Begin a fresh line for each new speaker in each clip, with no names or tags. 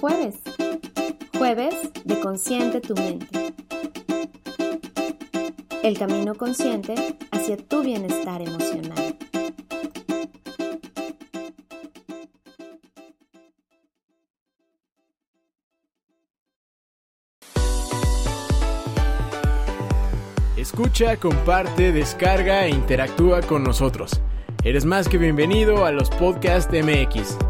jueves. Jueves de Consciente tu mente. El camino consciente hacia tu bienestar emocional.
Escucha, comparte, descarga e interactúa con nosotros. Eres más que bienvenido a los Podcast MX.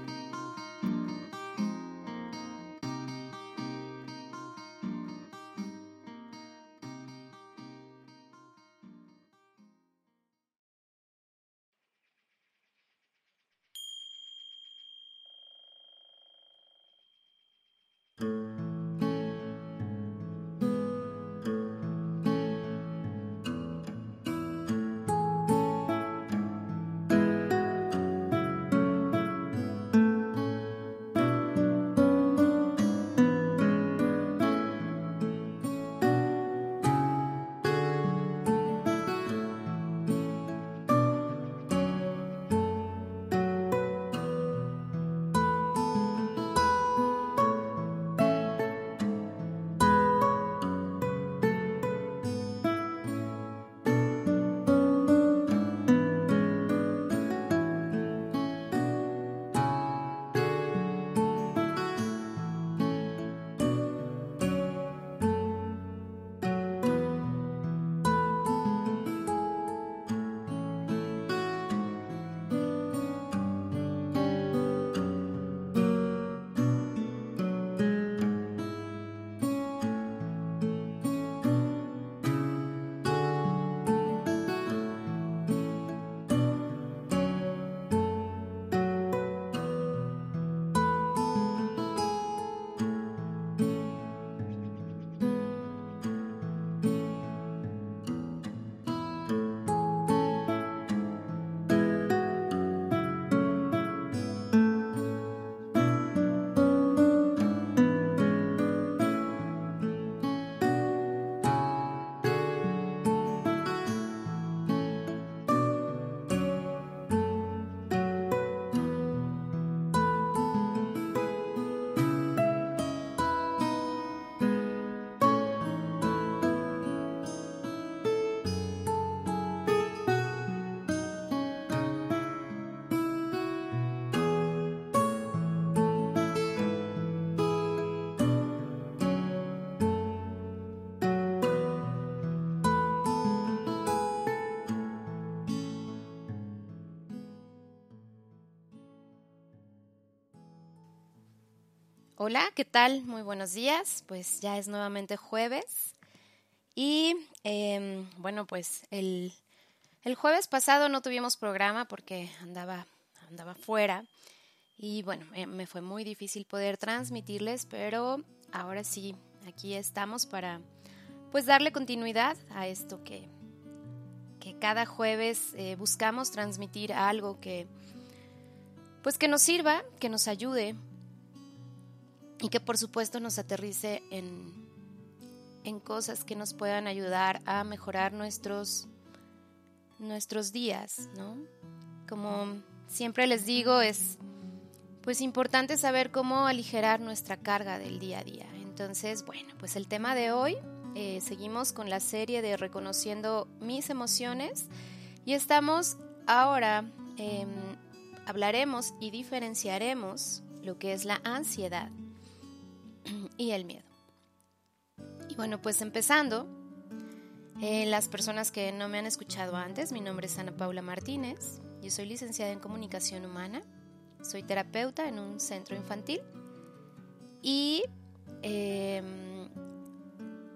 Hola, ¿qué tal? Muy buenos días. Pues ya es nuevamente jueves. Y em, bueno, pues el, el, jueves pasado no tuvimos programa porque andaba, andaba fuera. Y bueno, me fue muy difícil poder transmitirles, pero ahora sí, aquí estamos para pues darle continuidad a esto que, que cada jueves eh, buscamos transmitir algo que pues que nos sirva, que nos ayude y que por supuesto nos aterrice en, en cosas que nos puedan ayudar a mejorar nuestros, nuestros días, ¿no? Como siempre les digo, es pues importante saber cómo aligerar nuestra carga del día a día. Entonces, bueno, pues el tema de hoy, eh, seguimos con la serie de Reconociendo mis emociones y estamos ahora, em, hablaremos y diferenciaremos lo que es la ansiedad y el miedo. Y bueno, pues empezando, eh, las personas que no me han escuchado antes, mi nombre es Ana Paula Martínez, yo soy licenciada en comunicación humana, soy terapeuta en un centro infantil y em,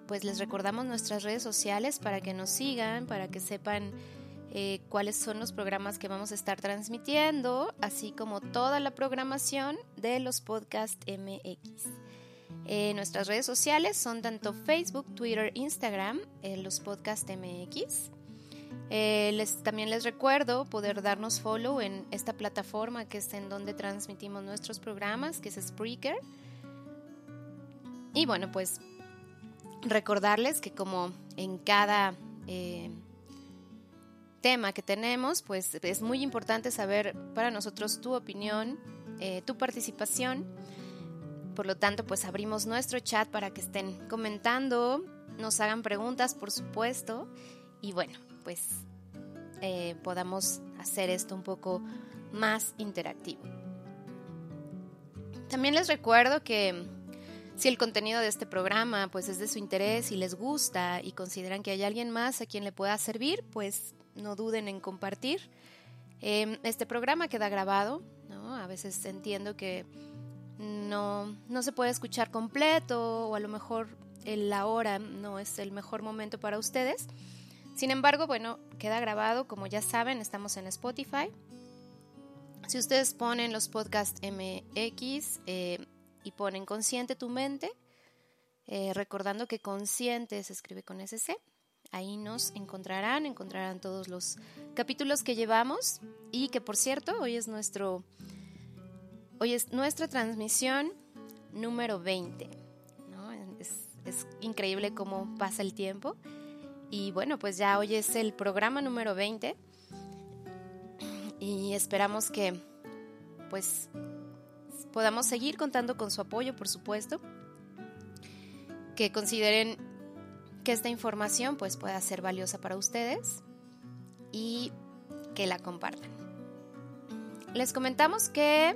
pues les recordamos nuestras redes sociales para que nos sigan, para que sepan eh, cuáles son los programas que vamos a estar transmitiendo, así como toda la programación de los podcast MX. Eh, nuestras redes sociales son tanto Facebook, Twitter, Instagram, eh, los podcast MX. les, también les recuerdo poder darnos follow en esta plataforma que es en donde transmitimos nuestros programas, que es Spreaker. Y bueno, pues recordarles que como en cada eh, tema que tenemos, pues es muy importante saber para nosotros tu opinión, eh, tu participación. Por lo tanto, pues abrimos nuestro chat para que estén comentando, nos hagan preguntas, por supuesto, y bueno, pues eh, podamos hacer esto un poco más interactivo. También les recuerdo que si el contenido de este programa pues es de su interés y les gusta y consideran que hay alguien más a quien le pueda servir, pues no duden en compartir. Em, este programa queda grabado, ¿no? A veces entiendo que no, no se puede escuchar completo o a lo mejor la hora no es el mejor momento para ustedes. Sin embargo, bueno, queda grabado, como ya saben, estamos en Spotify. Si ustedes ponen los podcasts MX, eh, y ponen consciente tu mente, eh, recordando que consciente se escribe con SC. Ahí nos encontrarán, encontrarán todos los capítulos que llevamos y que por cierto, hoy es nuestro hoy es nuestra transmisión número 20. Es, es increíble cómo pasa el tiempo. Y bueno, pues ya hoy es el programa número 20 y esperamos que pues podamos seguir contando con su apoyo, por supuesto, que consideren que esta información pues pueda ser valiosa para ustedes y que la compartan. Les comentamos que,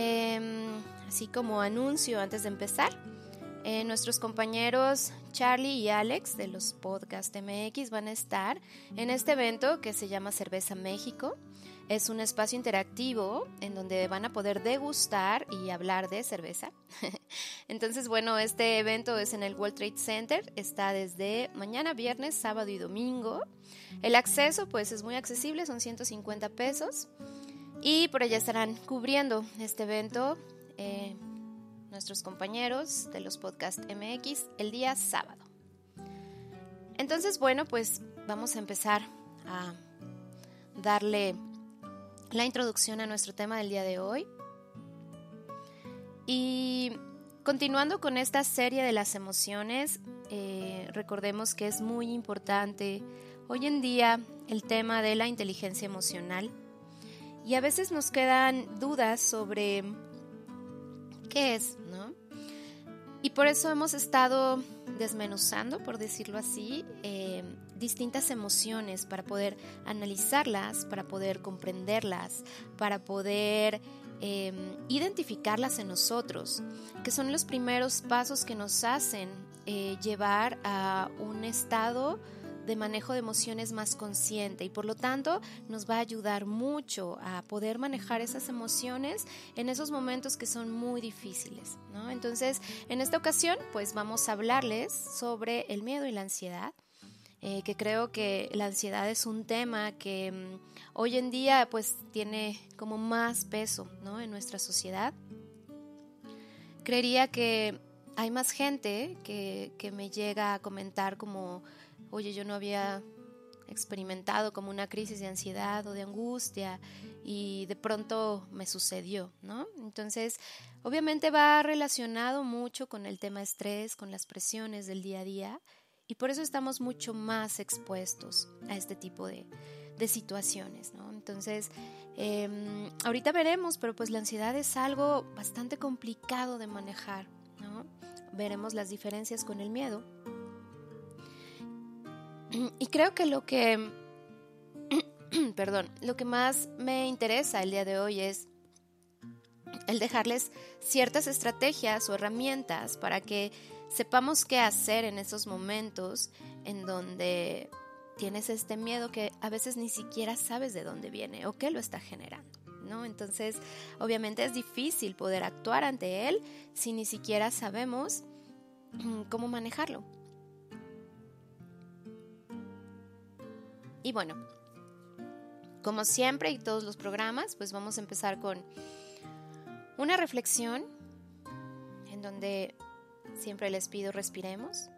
em, así como anuncio antes de empezar, eh, nuestros compañeros Charlie y Alex de los Podcast MX van a estar en este evento que se llama Cerveza México. Es un espacio interactivo en donde van a poder degustar y hablar de cerveza. Entonces, bueno, este evento es en el World Trade Center. Está desde mañana, viernes, sábado y domingo. El acceso, pues, es muy accesible, son 150 pesos. Y por allá estarán cubriendo este evento eh, nuestros compañeros de los podcast MX el día sábado. Entonces, bueno, pues vamos a empezar a darle la introducción a nuestro tema del día de hoy. Y continuando con esta serie de las emociones, eh, recordemos que es muy importante hoy en día el tema de la inteligencia emocional. Y a veces nos quedan dudas sobre qué es, ¿no? Y por eso hemos estado desmenuzando, por decirlo así, eh, distintas emociones para poder analizarlas, para poder comprenderlas, para poder em, identificarlas en nosotros, que son los primeros pasos que nos hacen eh, llevar a un estado de manejo de emociones más consciente y por lo tanto nos va a ayudar mucho a poder manejar esas emociones en esos momentos que son muy difíciles. Entonces, en esta ocasión, pues vamos a hablarles sobre el miedo y la ansiedad. Eh, que creo que la ansiedad es un tema que mm, hoy en día pues tiene como más peso ¿no? en nuestra sociedad. Creería que hay más gente que, que me llega a comentar como, oye, yo no había experimentado como una crisis de ansiedad o de angustia y de pronto me sucedió, ¿no? Entonces, obviamente va relacionado mucho con el tema estrés, con las presiones del día a día y por eso estamos mucho más expuestos a este tipo de, situaciones, ¿no? Entonces, em, ahorita veremos, pero pues la ansiedad es algo bastante complicado de manejar, ¿no? Veremos las diferencias con el miedo. Y creo que lo que, perdón, lo que más me interesa el día de hoy es el dejarles ciertas estrategias o herramientas para que sepamos qué hacer en esos momentos en donde tienes este miedo que a veces ni siquiera sabes de dónde viene o qué lo está generando. ¿no? Entonces, obviamente es difícil poder actuar ante él si ni siquiera sabemos cómo manejarlo. Y bueno, como siempre y todos los programas, pues vamos a empezar con una reflexión en donde siempre les pido respiremos.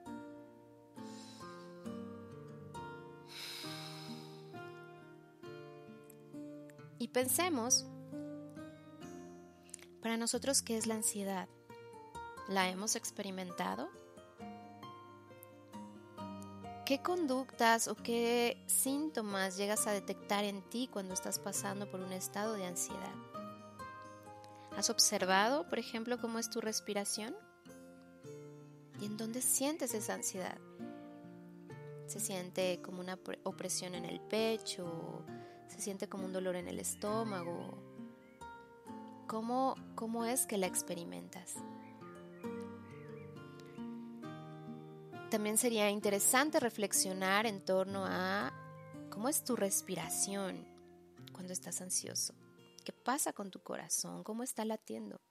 Y pensemos, para nosotros, ¿qué es la ansiedad? ¿La hemos experimentado? ¿Qué conductas o qué síntomas llegas a detectar en ti cuando estás pasando por un estado de ansiedad? ¿Has observado, por ejemplo, cómo es tu respiración? ¿Y en dónde sientes esa ansiedad? ¿Se siente como una opresión en el pecho? ¿Se siente como un dolor en el estómago? ¿Cómo, cómo es que la experimentas? También sería interesante reflexionar en torno a cómo es tu respiración cuando estás ansioso. ¿Qué pasa con tu corazón? ¿Cómo está latiendo?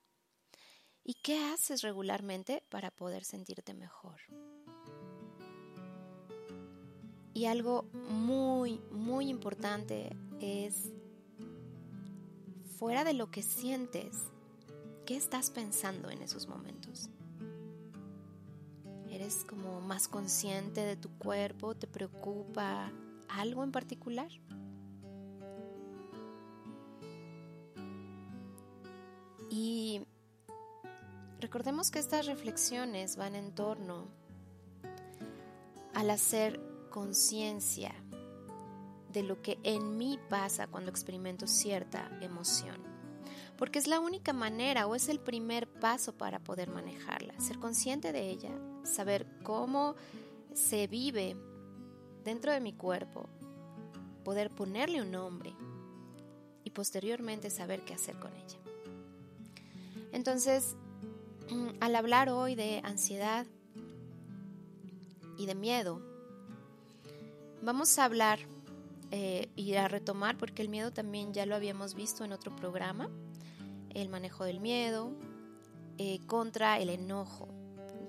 ¿Y qué haces regularmente para poder sentirte mejor? Y algo muy, muy importante es, fuera de lo que sientes, ¿qué estás pensando en esos momentos? ¿Eres como más consciente de tu cuerpo? ¿Te preocupa algo en particular? Y recordemos que estas reflexiones van en torno al hacer conciencia de lo que en mí pasa cuando experimento cierta emoción. Porque es la única manera o es el primer paso para poder manejarla, ser consciente de ella saber cómo se vive dentro de mi cuerpo, poder ponerle un nombre y posteriormente saber qué hacer con ella. Entonces, al hablar hoy de ansiedad y de miedo, vamos a hablar eh, y a retomar, porque el miedo también ya lo habíamos visto en otro programa, el manejo del miedo eh, contra el enojo.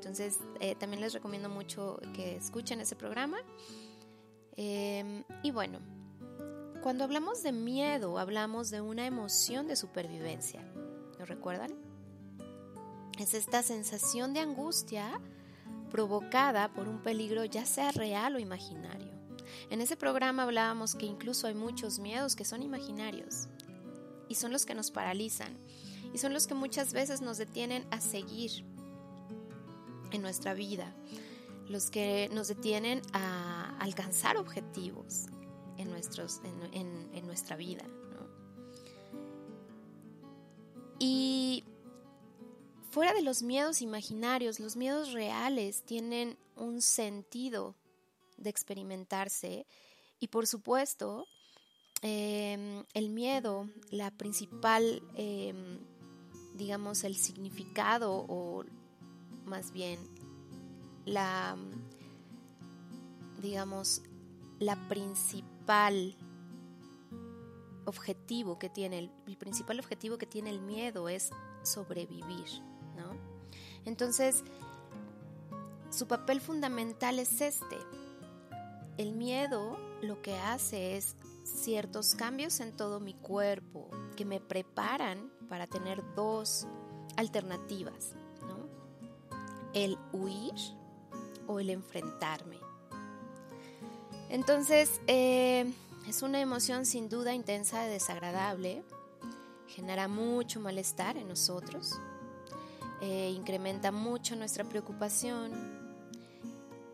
Entonces, eh, también les recomiendo mucho que escuchen ese programa. Em, y bueno, cuando hablamos de miedo, hablamos de una emoción de supervivencia. ¿Lo recuerdan? Es esta sensación de angustia provocada por un peligro ya sea real o imaginario. En ese programa hablábamos que incluso hay muchos miedos que son imaginarios y son los que nos paralizan y son los que muchas veces nos detienen a seguir en nuestra vida, los que nos detienen a alcanzar objetivos en, nuestros, en, nuestra vida. Y fuera de los miedos imaginarios, los miedos reales tienen un sentido de experimentarse y por supuesto em, el miedo, la principal, em, digamos, el significado o más bien la, digamos, la principal objetivo que tiene, el, principal objetivo que tiene el miedo es sobrevivir, ¿no? Entonces, su papel fundamental es este. El miedo lo que hace es ciertos cambios en todo mi cuerpo que me preparan para tener dos alternativas el huir o el enfrentarme. Entonces, eh, es una emoción sin duda intensa y desagradable, genera mucho malestar en nosotros, eh, incrementa mucho nuestra preocupación,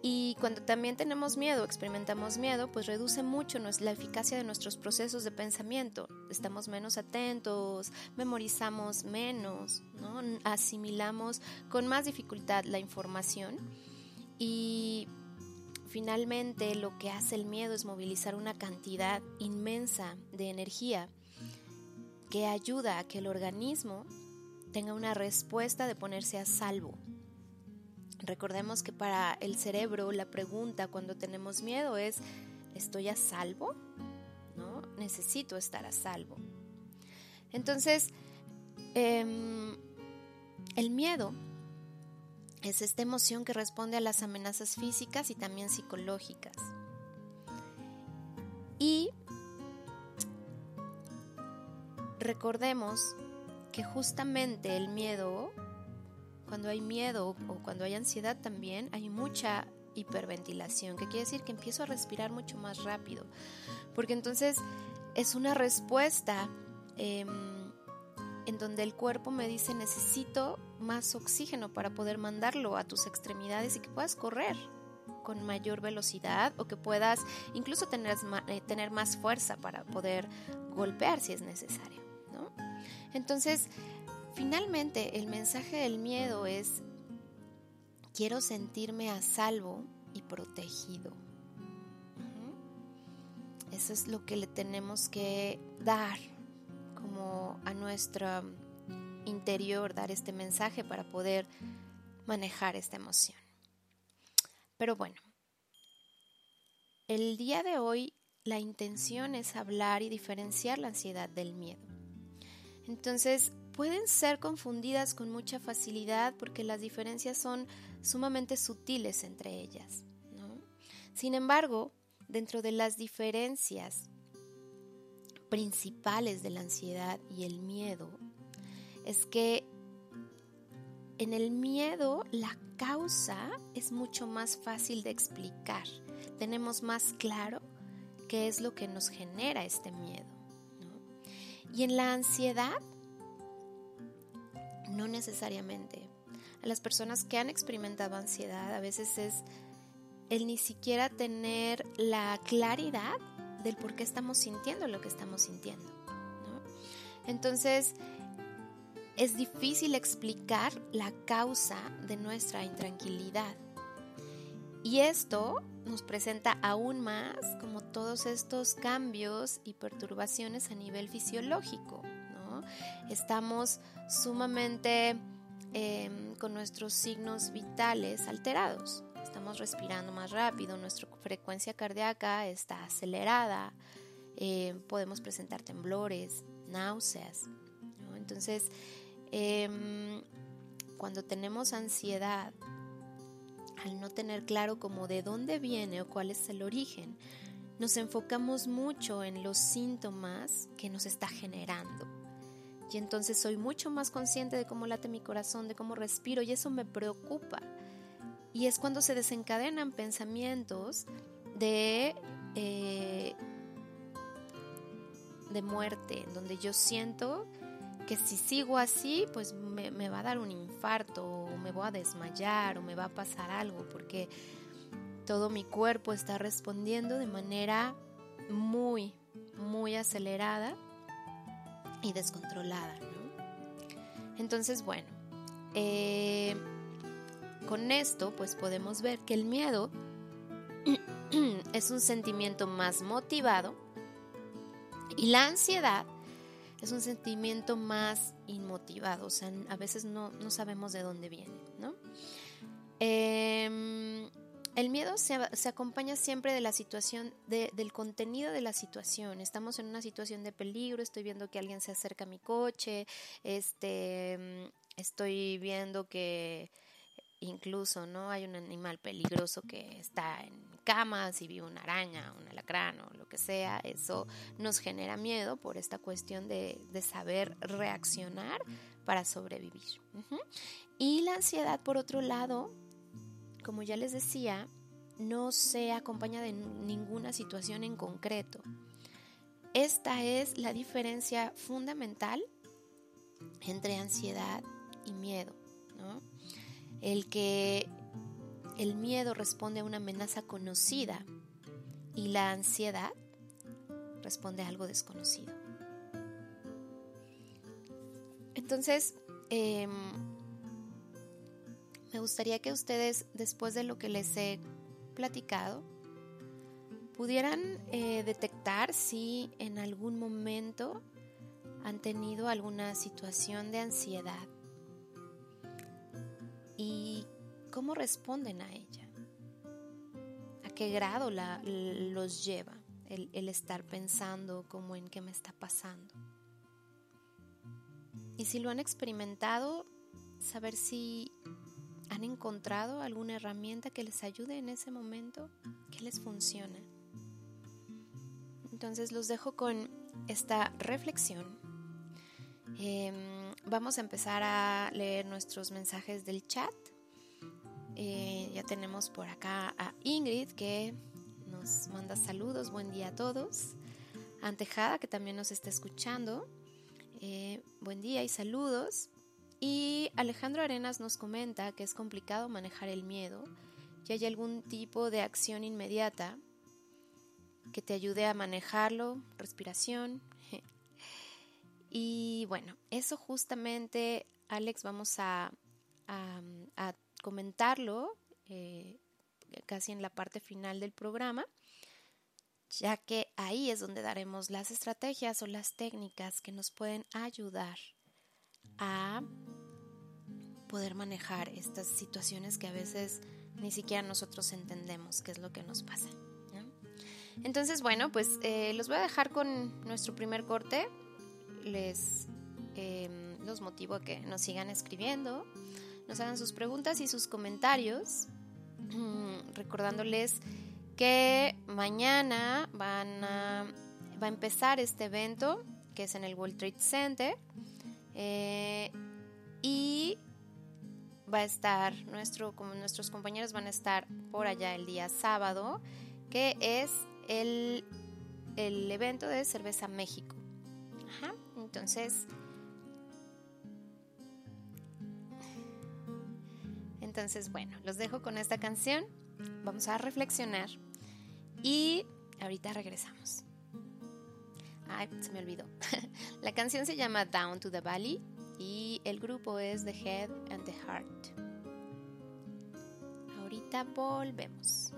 y cuando también tenemos miedo, experimentamos miedo, pues reduce mucho la eficacia de nuestros procesos de pensamiento. Estamos menos atentos, memorizamos menos, asimilamos con más dificultad la información y finalmente lo que hace el miedo es movilizar una cantidad inmensa de energía que ayuda a que el organismo tenga una respuesta de ponerse a salvo Recordemos que para el cerebro la pregunta cuando tenemos miedo es, ¿estoy a salvo? ¿No? Necesito estar a salvo. Entonces, em, el miedo es esta emoción que responde a las amenazas físicas y también psicológicas. Y recordemos que justamente el miedo cuando hay miedo o cuando hay ansiedad también, hay mucha hiperventilación, que quiere decir que empiezo a respirar mucho más rápido, porque entonces es una respuesta em, en donde el cuerpo me dice necesito más oxígeno para poder mandarlo a tus extremidades y que puedas correr con mayor velocidad o que puedas incluso tener, eh, tener más fuerza para poder golpear si es necesario. Entonces, finalmente el mensaje del miedo es quiero sentirme a salvo y protegido. Eso es lo que le tenemos que dar como a nuestro interior, dar este mensaje para poder manejar esta emoción. Pero bueno, el día de hoy la intención es hablar y diferenciar la ansiedad del miedo. Entonces, pueden ser confundidas con mucha facilidad porque las diferencias son sumamente sutiles entre ellas. Sin embargo, dentro de las diferencias principales de la ansiedad y el miedo, es que en el miedo la causa es mucho más fácil de explicar. Tenemos más claro qué es lo que nos genera este miedo. Y en la ansiedad no necesariamente. A las personas que han experimentado ansiedad a veces es el ni siquiera tener la claridad del por qué estamos sintiendo lo que estamos sintiendo. Entonces, es difícil explicar la causa de nuestra intranquilidad. Y esto nos presenta aún más como todos estos cambios y perturbaciones a nivel fisiológico. Estamos sumamente em, con nuestros signos vitales alterados. Estamos respirando más rápido, nuestra frecuencia cardíaca está acelerada, em, podemos presentar temblores, náuseas. Entonces, em, cuando tenemos ansiedad, al no tener claro como de dónde viene o cuál es el origen, nos enfocamos mucho en los síntomas que nos está generando. Y entonces soy mucho más consciente de cómo late mi corazón, de cómo respiro y eso me preocupa. Y es cuando se desencadenan pensamientos de, eh, de muerte, donde yo siento que si sigo así, pues me, me, va a dar un infarto, o me voy a desmayar, o me va a pasar algo, porque todo mi cuerpo está respondiendo de manera muy, muy acelerada y descontrolada. Entonces, bueno, eh, con esto pues podemos ver que el miedo es un sentimiento más motivado y la ansiedad es un sentimiento más inmotivado, o sea, a veces no, sabemos de dónde viene, ¿no? Em, el miedo se, acompaña siempre de la situación, del contenido de la situación. Estamos en una situación de peligro, estoy viendo que alguien se acerca a mi coche, este, mm, estoy viendo que incluso no hay un animal peligroso que está en cama, si vive una araña, un alacrán o lo que sea, eso nos genera miedo por esta cuestión de, saber reaccionar para sobrevivir. Y la ansiedad, por otro lado, como ya les decía, no se acompaña de ninguna situación en concreto. Esta es la diferencia fundamental entre ansiedad y miedo. El que el miedo responde a una amenaza conocida y la ansiedad responde a algo desconocido. Entonces, em, me gustaría que ustedes, después de lo que les he platicado, pudieran eh, detectar si en algún momento han tenido alguna situación de ansiedad y cómo responden a ella, a qué grado la, los lleva el, el estar pensando como en qué me está pasando. Y si lo han experimentado, saber si ¿Han encontrado alguna herramienta que les ayude en ese momento? ¿Qué les funciona? Entonces los dejo con esta reflexión Em, vamos a empezar a leer nuestros mensajes del chat. Eh, ya tenemos por acá a Ingrid que nos manda saludos, buen día a todos. Antejada que también nos está escuchando. Eh, buen día y saludos. Y Alejandro Arenas nos comenta que es complicado manejar el miedo y hay algún tipo de acción inmediata que te ayude a manejarlo, respiración. Y bueno, eso justamente, Alex, vamos a, comentarlo eh, casi en la parte final del programa, ya que ahí es donde daremos las estrategias o las técnicas que nos pueden ayudar a poder manejar estas situaciones que a veces ni siquiera nosotros entendemos qué es lo que nos pasa. Entonces, bueno, pues eh, los voy a dejar con nuestro primer corte. Les em, los motivo a que nos sigan escribiendo, nos hagan sus preguntas y sus comentarios, recordándoles que mañana van a, va a empezar este evento que es en el World Trade Center eh, y va a estar, nuestro, como nuestros compañeros van a estar por allá el día sábado, que es el, el evento de Cerveza México. Ajá, entonces... Entonces, bueno, los dejo con esta canción. Vamos a reflexionar y ahorita regresamos. Ay, se me olvidó. La canción se llama Down to the Valley y el grupo es The Head and the Heart. Ahorita volvemos.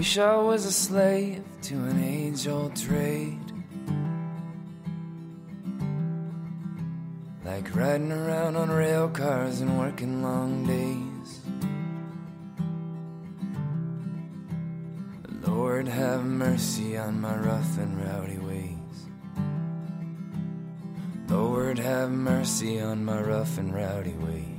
Wish I was a slave to an age old trade. Like riding around on rail cars and working long days. Lord, have mercy on my rough and rowdy ways. Lord, have mercy on my rough and rowdy ways.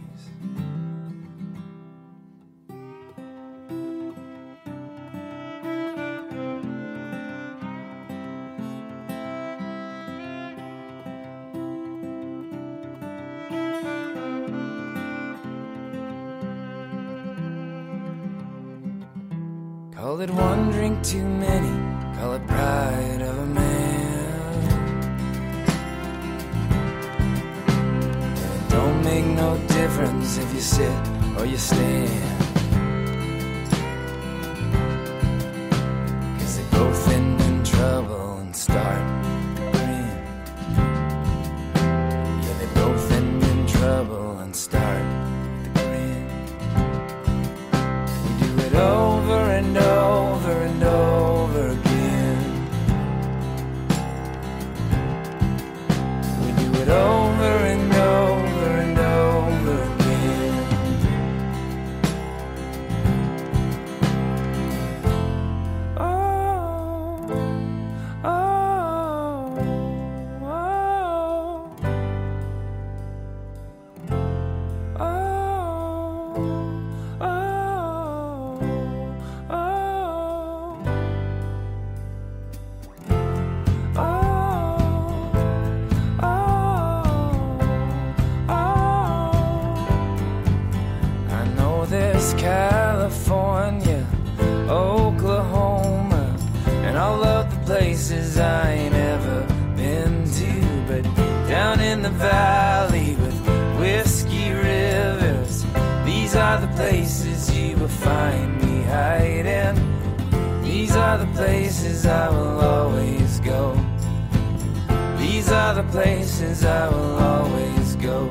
Places I will always go. These are the places I will always go.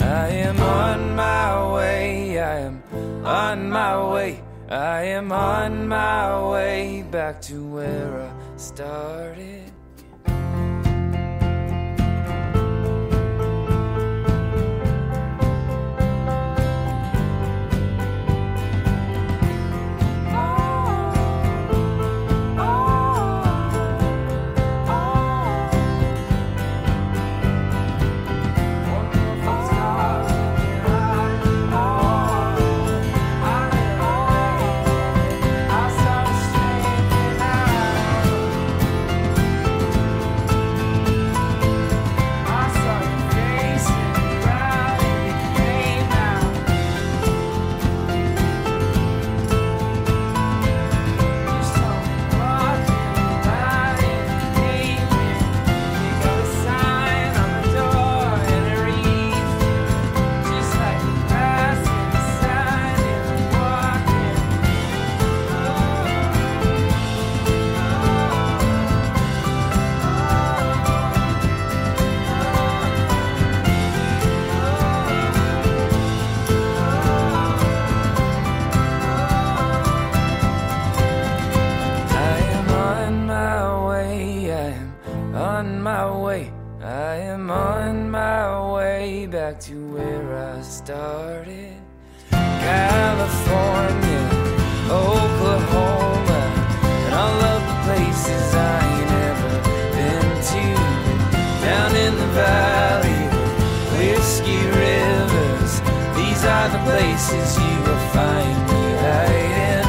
I am on my way, I am on my way, I am on my way back to where I started. Places you will find me hiding.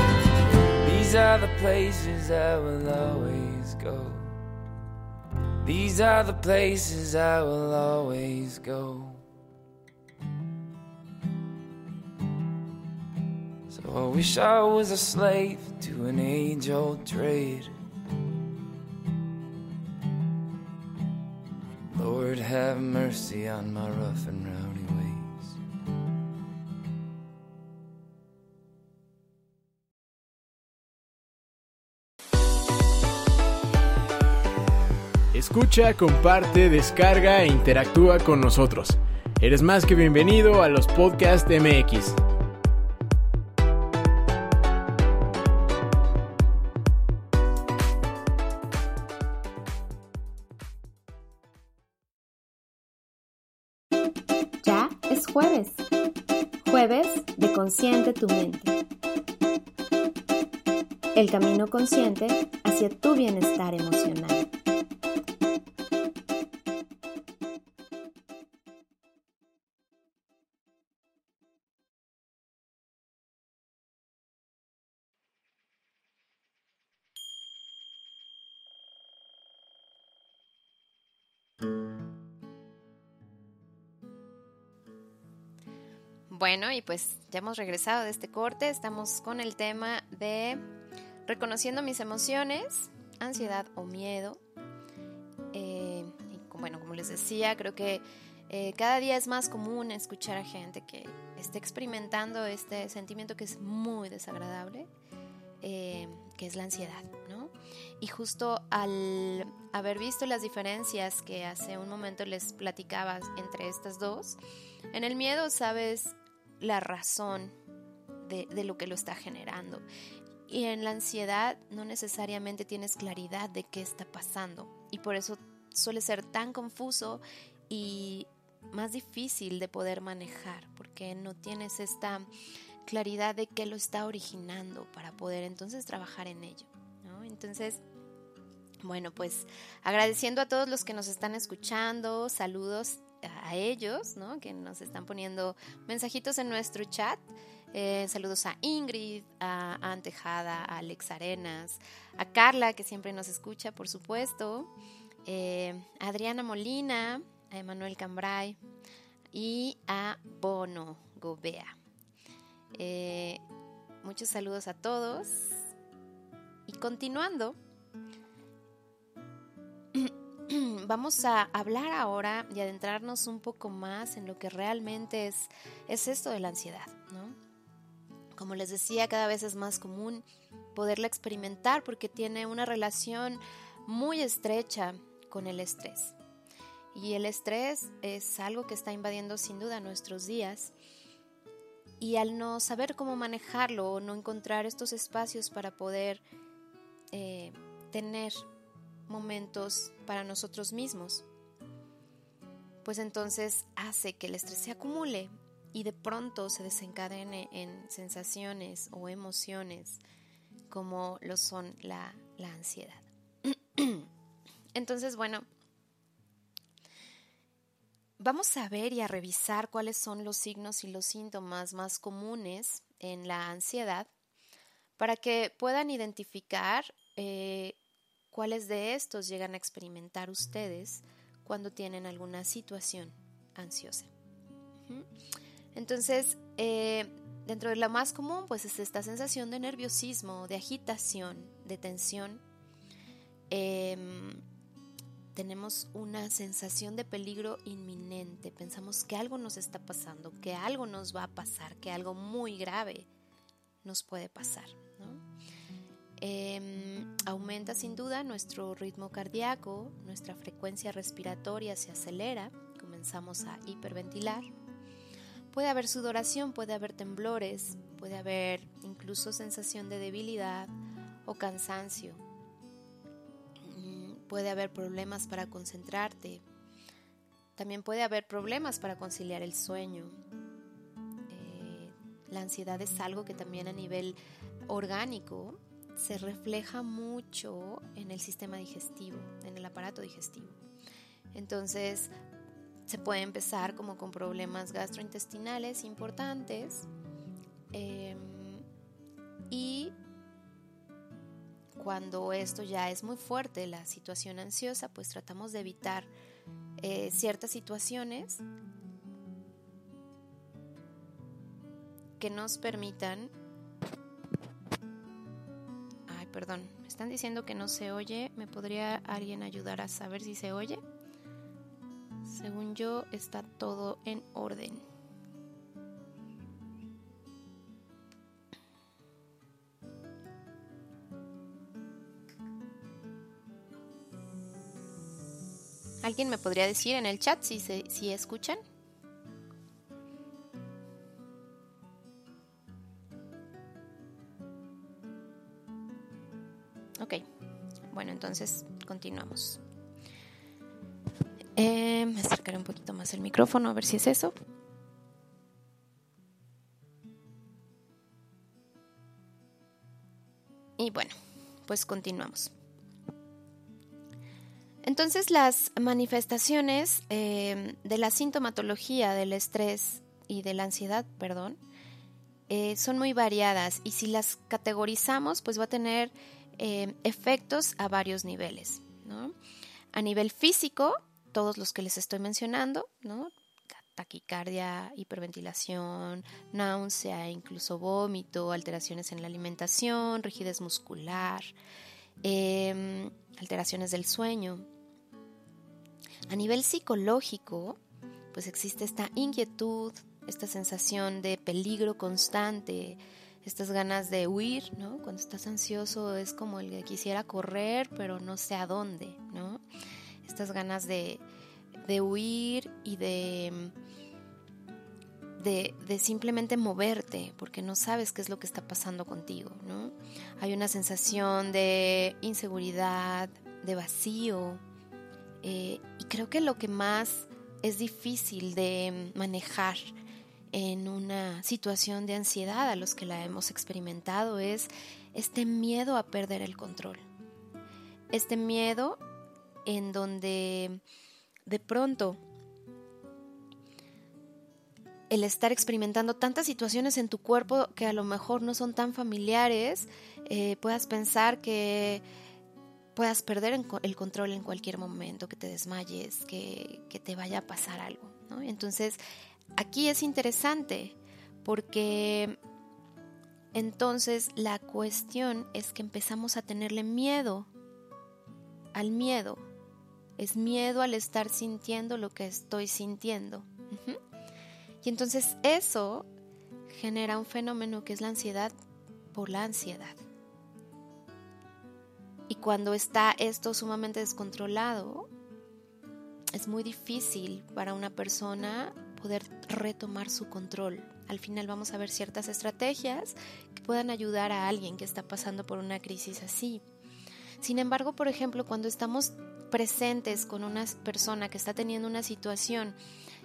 These are the places I will always go. These are the places I will always go. So I wish I was a slave to an age old trade. Lord, have mercy on my rough and rowdy
Escucha, comparte, descarga e interactúa con nosotros. Eres más que bienvenido a los Podcast MX.
Ya es jueves. Jueves de Consciente tu mente. El camino consciente hacia tu bienestar emocional. Bueno, y pues ya hemos regresado de este corte. Estamos con el tema de reconociendo mis emociones, ansiedad o miedo. Eh, y bueno, como les decía, creo que eh, cada día es más común escuchar a gente que esté experimentando este sentimiento que es muy desagradable, eh, que es la ansiedad, ¿no? Y justo al haber visto las diferencias que hace un momento les platicaba entre estas dos, en el miedo sabes la razón de, de, lo que lo está generando. Y en la ansiedad no necesariamente tienes claridad de qué está pasando. Y por eso suele ser tan confuso y más difícil de poder manejar, porque no tienes esta claridad de qué lo está originando para poder entonces trabajar en ello. Entonces, bueno, pues agradeciendo a todos los que nos están escuchando, saludos a ellos, ¿no? Que nos están poniendo mensajitos en nuestro chat. Eh, saludos a Ingrid, a Anne Tejada, a Alex Arenas, a Carla, que siempre nos escucha, por supuesto, eh, a Adriana Molina, a Emanuel Cambrai y a Bono Gobea. Eh, muchos saludos a todos. Y continuando, vamos a hablar ahora y adentrarnos un poco más en lo que realmente es, es esto de la ansiedad, ¿no? Como les decía, cada vez es más común poderla experimentar porque tiene una relación muy estrecha con el estrés. Y el estrés es algo que está invadiendo sin duda nuestros días. Y al no saber cómo manejarlo o no encontrar estos espacios para poder eh, tener momentos para nosotros mismos, pues entonces hace que el estrés se acumule y de pronto se desencadene en sensaciones o emociones como lo son la, la ansiedad. entonces, bueno, vamos a ver y a revisar cuáles son los signos y los síntomas más comunes en la ansiedad para que puedan identificar eh, cuáles de estos llegan a experimentar ustedes cuando tienen alguna situación ansiosa. Entonces, eh, dentro de la más común, pues es esta sensación de nerviosismo, de agitación, de tensión. Eh, tenemos una sensación de peligro inminente, pensamos que algo nos está pasando, que algo nos va a pasar, que algo muy grave nos puede pasar. Eh, aumenta sin duda nuestro ritmo cardíaco, nuestra frecuencia respiratoria se acelera, comenzamos a hiperventilar. Puede haber sudoración, puede haber temblores, puede haber incluso sensación de debilidad o cansancio. Mm, Puede haber problemas para concentrarte. También puede haber problemas para conciliar el sueño. Eh, la ansiedad es algo que también a nivel orgánico se refleja mucho en el sistema digestivo, en el aparato digestivo. Entonces, se puede empezar como con problemas gastrointestinales importantes em, y cuando esto ya es muy fuerte, la situación ansiosa, pues tratamos de evitar eh, ciertas situaciones que nos permitan perdón, me están diciendo que no se oye. ¿Me podría alguien ayudar a saber si se oye? Según yo, está todo en orden. ¿Alguien me podría decir en el chat si, se, si escuchan? Entonces continuamos. Eh, me acercaré un poquito más el micrófono a ver si es eso. Y bueno, pues continuamos. Entonces las manifestaciones eh, de la sintomatología del estrés y de la ansiedad, perdón, eh, son muy variadas y si las categorizamos, pues va a tener eh, efectos a varios niveles. A nivel físico, todos los que les estoy mencionando, taquicardia, hiperventilación, náusea, incluso vómito, alteraciones en la alimentación, rigidez muscular, em, alteraciones del sueño. A nivel psicológico, pues existe esta inquietud, esta sensación de peligro constante, estas ganas de huir, ¿no? Cuando estás ansioso es como el que quisiera correr, pero no sé a dónde, ¿no? Estas ganas de, huir y de, de, de, simplemente moverte, porque no sabes qué es lo que está pasando contigo, ¿no? Hay una sensación de inseguridad, de vacío, eh, y creo que lo que más es difícil de manejar en una situación de ansiedad a los que la hemos experimentado es este miedo a perder el control. Este miedo en donde de pronto el estar experimentando tantas situaciones en tu cuerpo que a lo mejor no son tan familiares, eh, puedas pensar que puedas perder el control en cualquier momento, que te desmayes, que, que te vaya a pasar algo. Entonces, aquí es interesante porque entonces la cuestión es que empezamos a tenerle miedo al miedo. Es miedo al estar sintiendo lo que estoy sintiendo. Y entonces eso genera un fenómeno que es la ansiedad por la ansiedad. Y cuando está esto sumamente descontrolado, es muy difícil para una persona poder retomar su control. Al final vamos a ver ciertas estrategias que puedan ayudar a alguien que está pasando por una crisis así. Sin embargo, por ejemplo, cuando estamos presentes con una persona que está teniendo una situación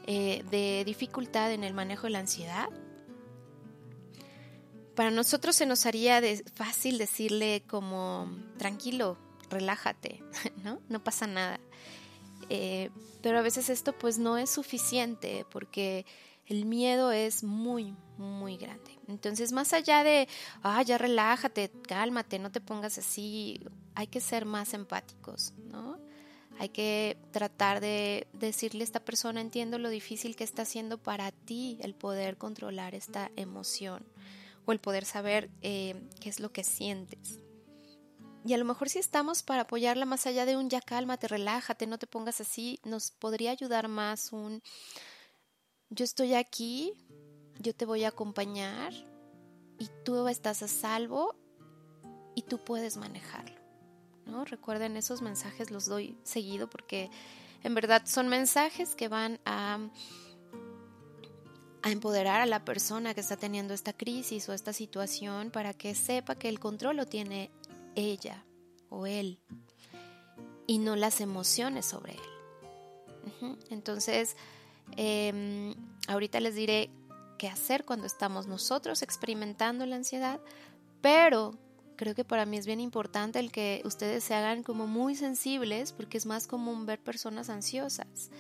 eh, de dificultad en el manejo de la ansiedad, para nosotros se nos haría fácil decirle como, tranquilo, relájate. No pasa nada. Eh, pero a veces esto pues no es suficiente porque el miedo es muy, muy grande. Entonces, más allá de, ah, ya relájate, cálmate, no te pongas así, hay que ser más empáticos, ¿no? Hay que tratar de decirle a esta persona, entiendo lo difícil que está haciendo para ti el poder controlar esta emoción o el poder saber eh, qué es lo que sientes. Y a lo mejor si estamos para apoyarla más allá de un ya cálmate, relájate, no te pongas así, nos podría ayudar más un yo estoy aquí, yo te voy a acompañar y tú estás a salvo y tú puedes manejarlo. ¿no? Recuerden, esos mensajes los doy seguido porque en verdad son mensajes que van a, a empoderar a la persona que está teniendo esta crisis o esta situación para que sepa que el control lo tiene ella o él y no las emociones sobre él. Entonces, em, ahorita les diré qué hacer cuando estamos nosotros experimentando la ansiedad, pero creo que para mí es bien importante el que ustedes se hagan como muy sensibles porque es más común ver personas ansiosas.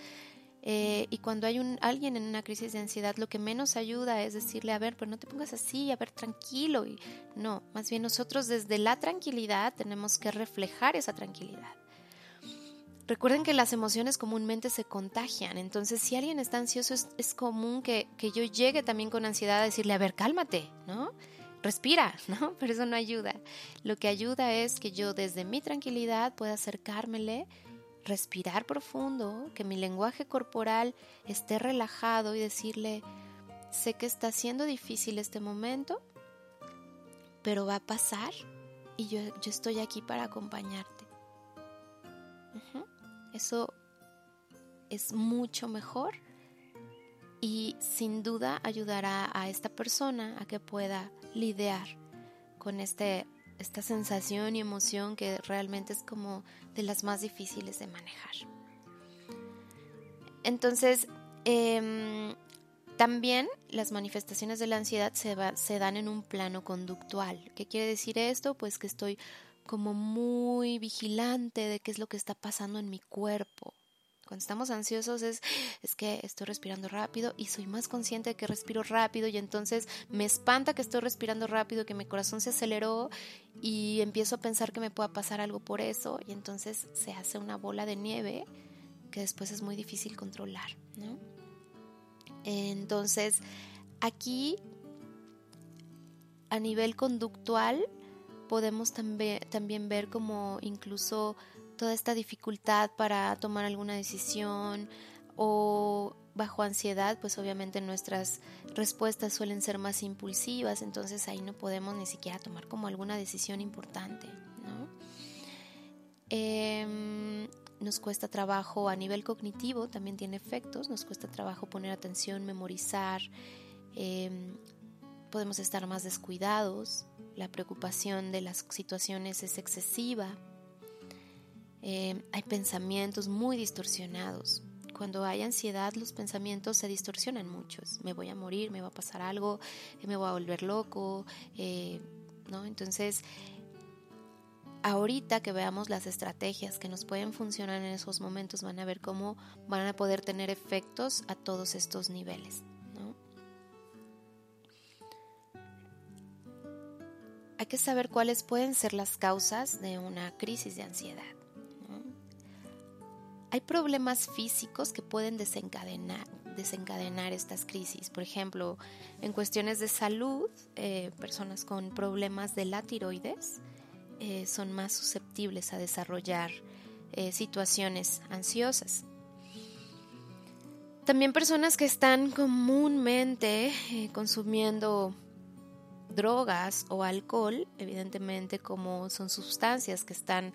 Eh, y cuando hay un, alguien en una crisis de ansiedad, lo que menos ayuda es decirle, a ver, pero no te pongas así, a ver, tranquilo. Y no, más bien nosotros desde la tranquilidad tenemos que reflejar esa tranquilidad. Recuerden que las emociones comúnmente se contagian, entonces si alguien está ansioso es, es común que, que, yo llegue también con ansiedad a decirle, a ver, cálmate, ¿no? Respira, ¿no? Pero eso no ayuda. Lo que ayuda es que yo desde mi tranquilidad pueda acercármele, respirar profundo, que mi lenguaje corporal esté relajado y decirle, sé que está siendo difícil este momento, pero va a pasar y yo, yo estoy aquí para acompañarte. Eso es mucho mejor y sin duda ayudará a esta persona a que pueda lidiar con este, esta sensación y emoción que realmente es como de las más difíciles de manejar. Entonces, em, también las manifestaciones de la ansiedad se, se dan en un plano conductual. ¿Qué quiere decir esto? Pues que estoy como muy vigilante de qué es lo que está pasando en mi cuerpo. Cuando estamos ansiosos es, es que estoy respirando rápido y soy más consciente de que respiro rápido y entonces me espanta que estoy respirando rápido, que mi corazón se aceleró y empiezo a pensar que me pueda pasar algo por eso y entonces se hace una bola de nieve que después es muy difícil controlar. Entonces, aquí a nivel conductual podemos también, también ver como incluso toda esta dificultad para tomar alguna decisión o bajo ansiedad, pues obviamente nuestras respuestas suelen ser más impulsivas, entonces ahí no podemos ni siquiera tomar como alguna decisión importante, ¿no? Em, nos cuesta trabajo a nivel cognitivo, también tiene efectos, nos cuesta trabajo poner atención, memorizar, em, podemos estar más descuidados, la preocupación de las situaciones es excesiva, eh, hay pensamientos muy distorsionados. Cuando hay ansiedad, los pensamientos se distorsionan muchos. Me voy a morir, me va a pasar algo, eh, me voy a volver loco, eh, ¿no? Entonces, ahorita que veamos las estrategias que nos pueden funcionar en esos momentos, van a ver cómo van a poder tener efectos a todos estos niveles. hay que saber cuáles pueden ser las causas de una crisis de ansiedad. Hay problemas físicos que pueden desencadenar, estas crisis. Por ejemplo, en cuestiones de salud, eh, personas con problemas de la tiroides eh, son más susceptibles a desarrollar eh, situaciones ansiosas. También personas que están comúnmente consumiendo drogas o alcohol, evidentemente como son sustancias que están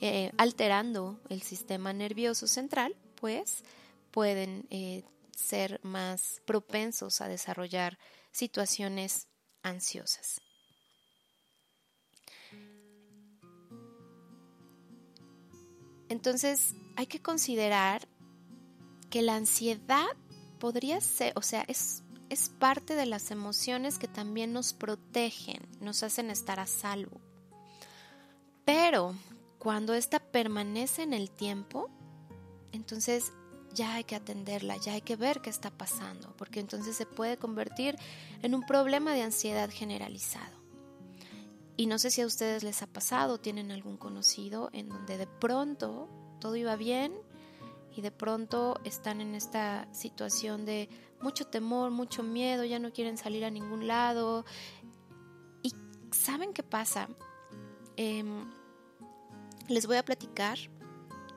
eh, alterando el sistema nervioso central, pues pueden eh, ser más propensos a desarrollar situaciones ansiosas. Entonces hay que considerar que la ansiedad podría ser, o sea, es es parte de las emociones que también nos protegen, nos hacen estar a salvo. Pero cuando ésta permanece en el tiempo, entonces ya hay que atenderla, ya hay que ver qué está pasando, porque entonces se puede convertir en un problema de ansiedad generalizado. Y no sé si a ustedes les ha pasado, tienen algún conocido en donde de pronto todo iba bien y de pronto están en esta situación de mucho temor, mucho miedo, ya no quieren salir a ningún lado. ¿Y saben qué pasa? Em, les voy a platicar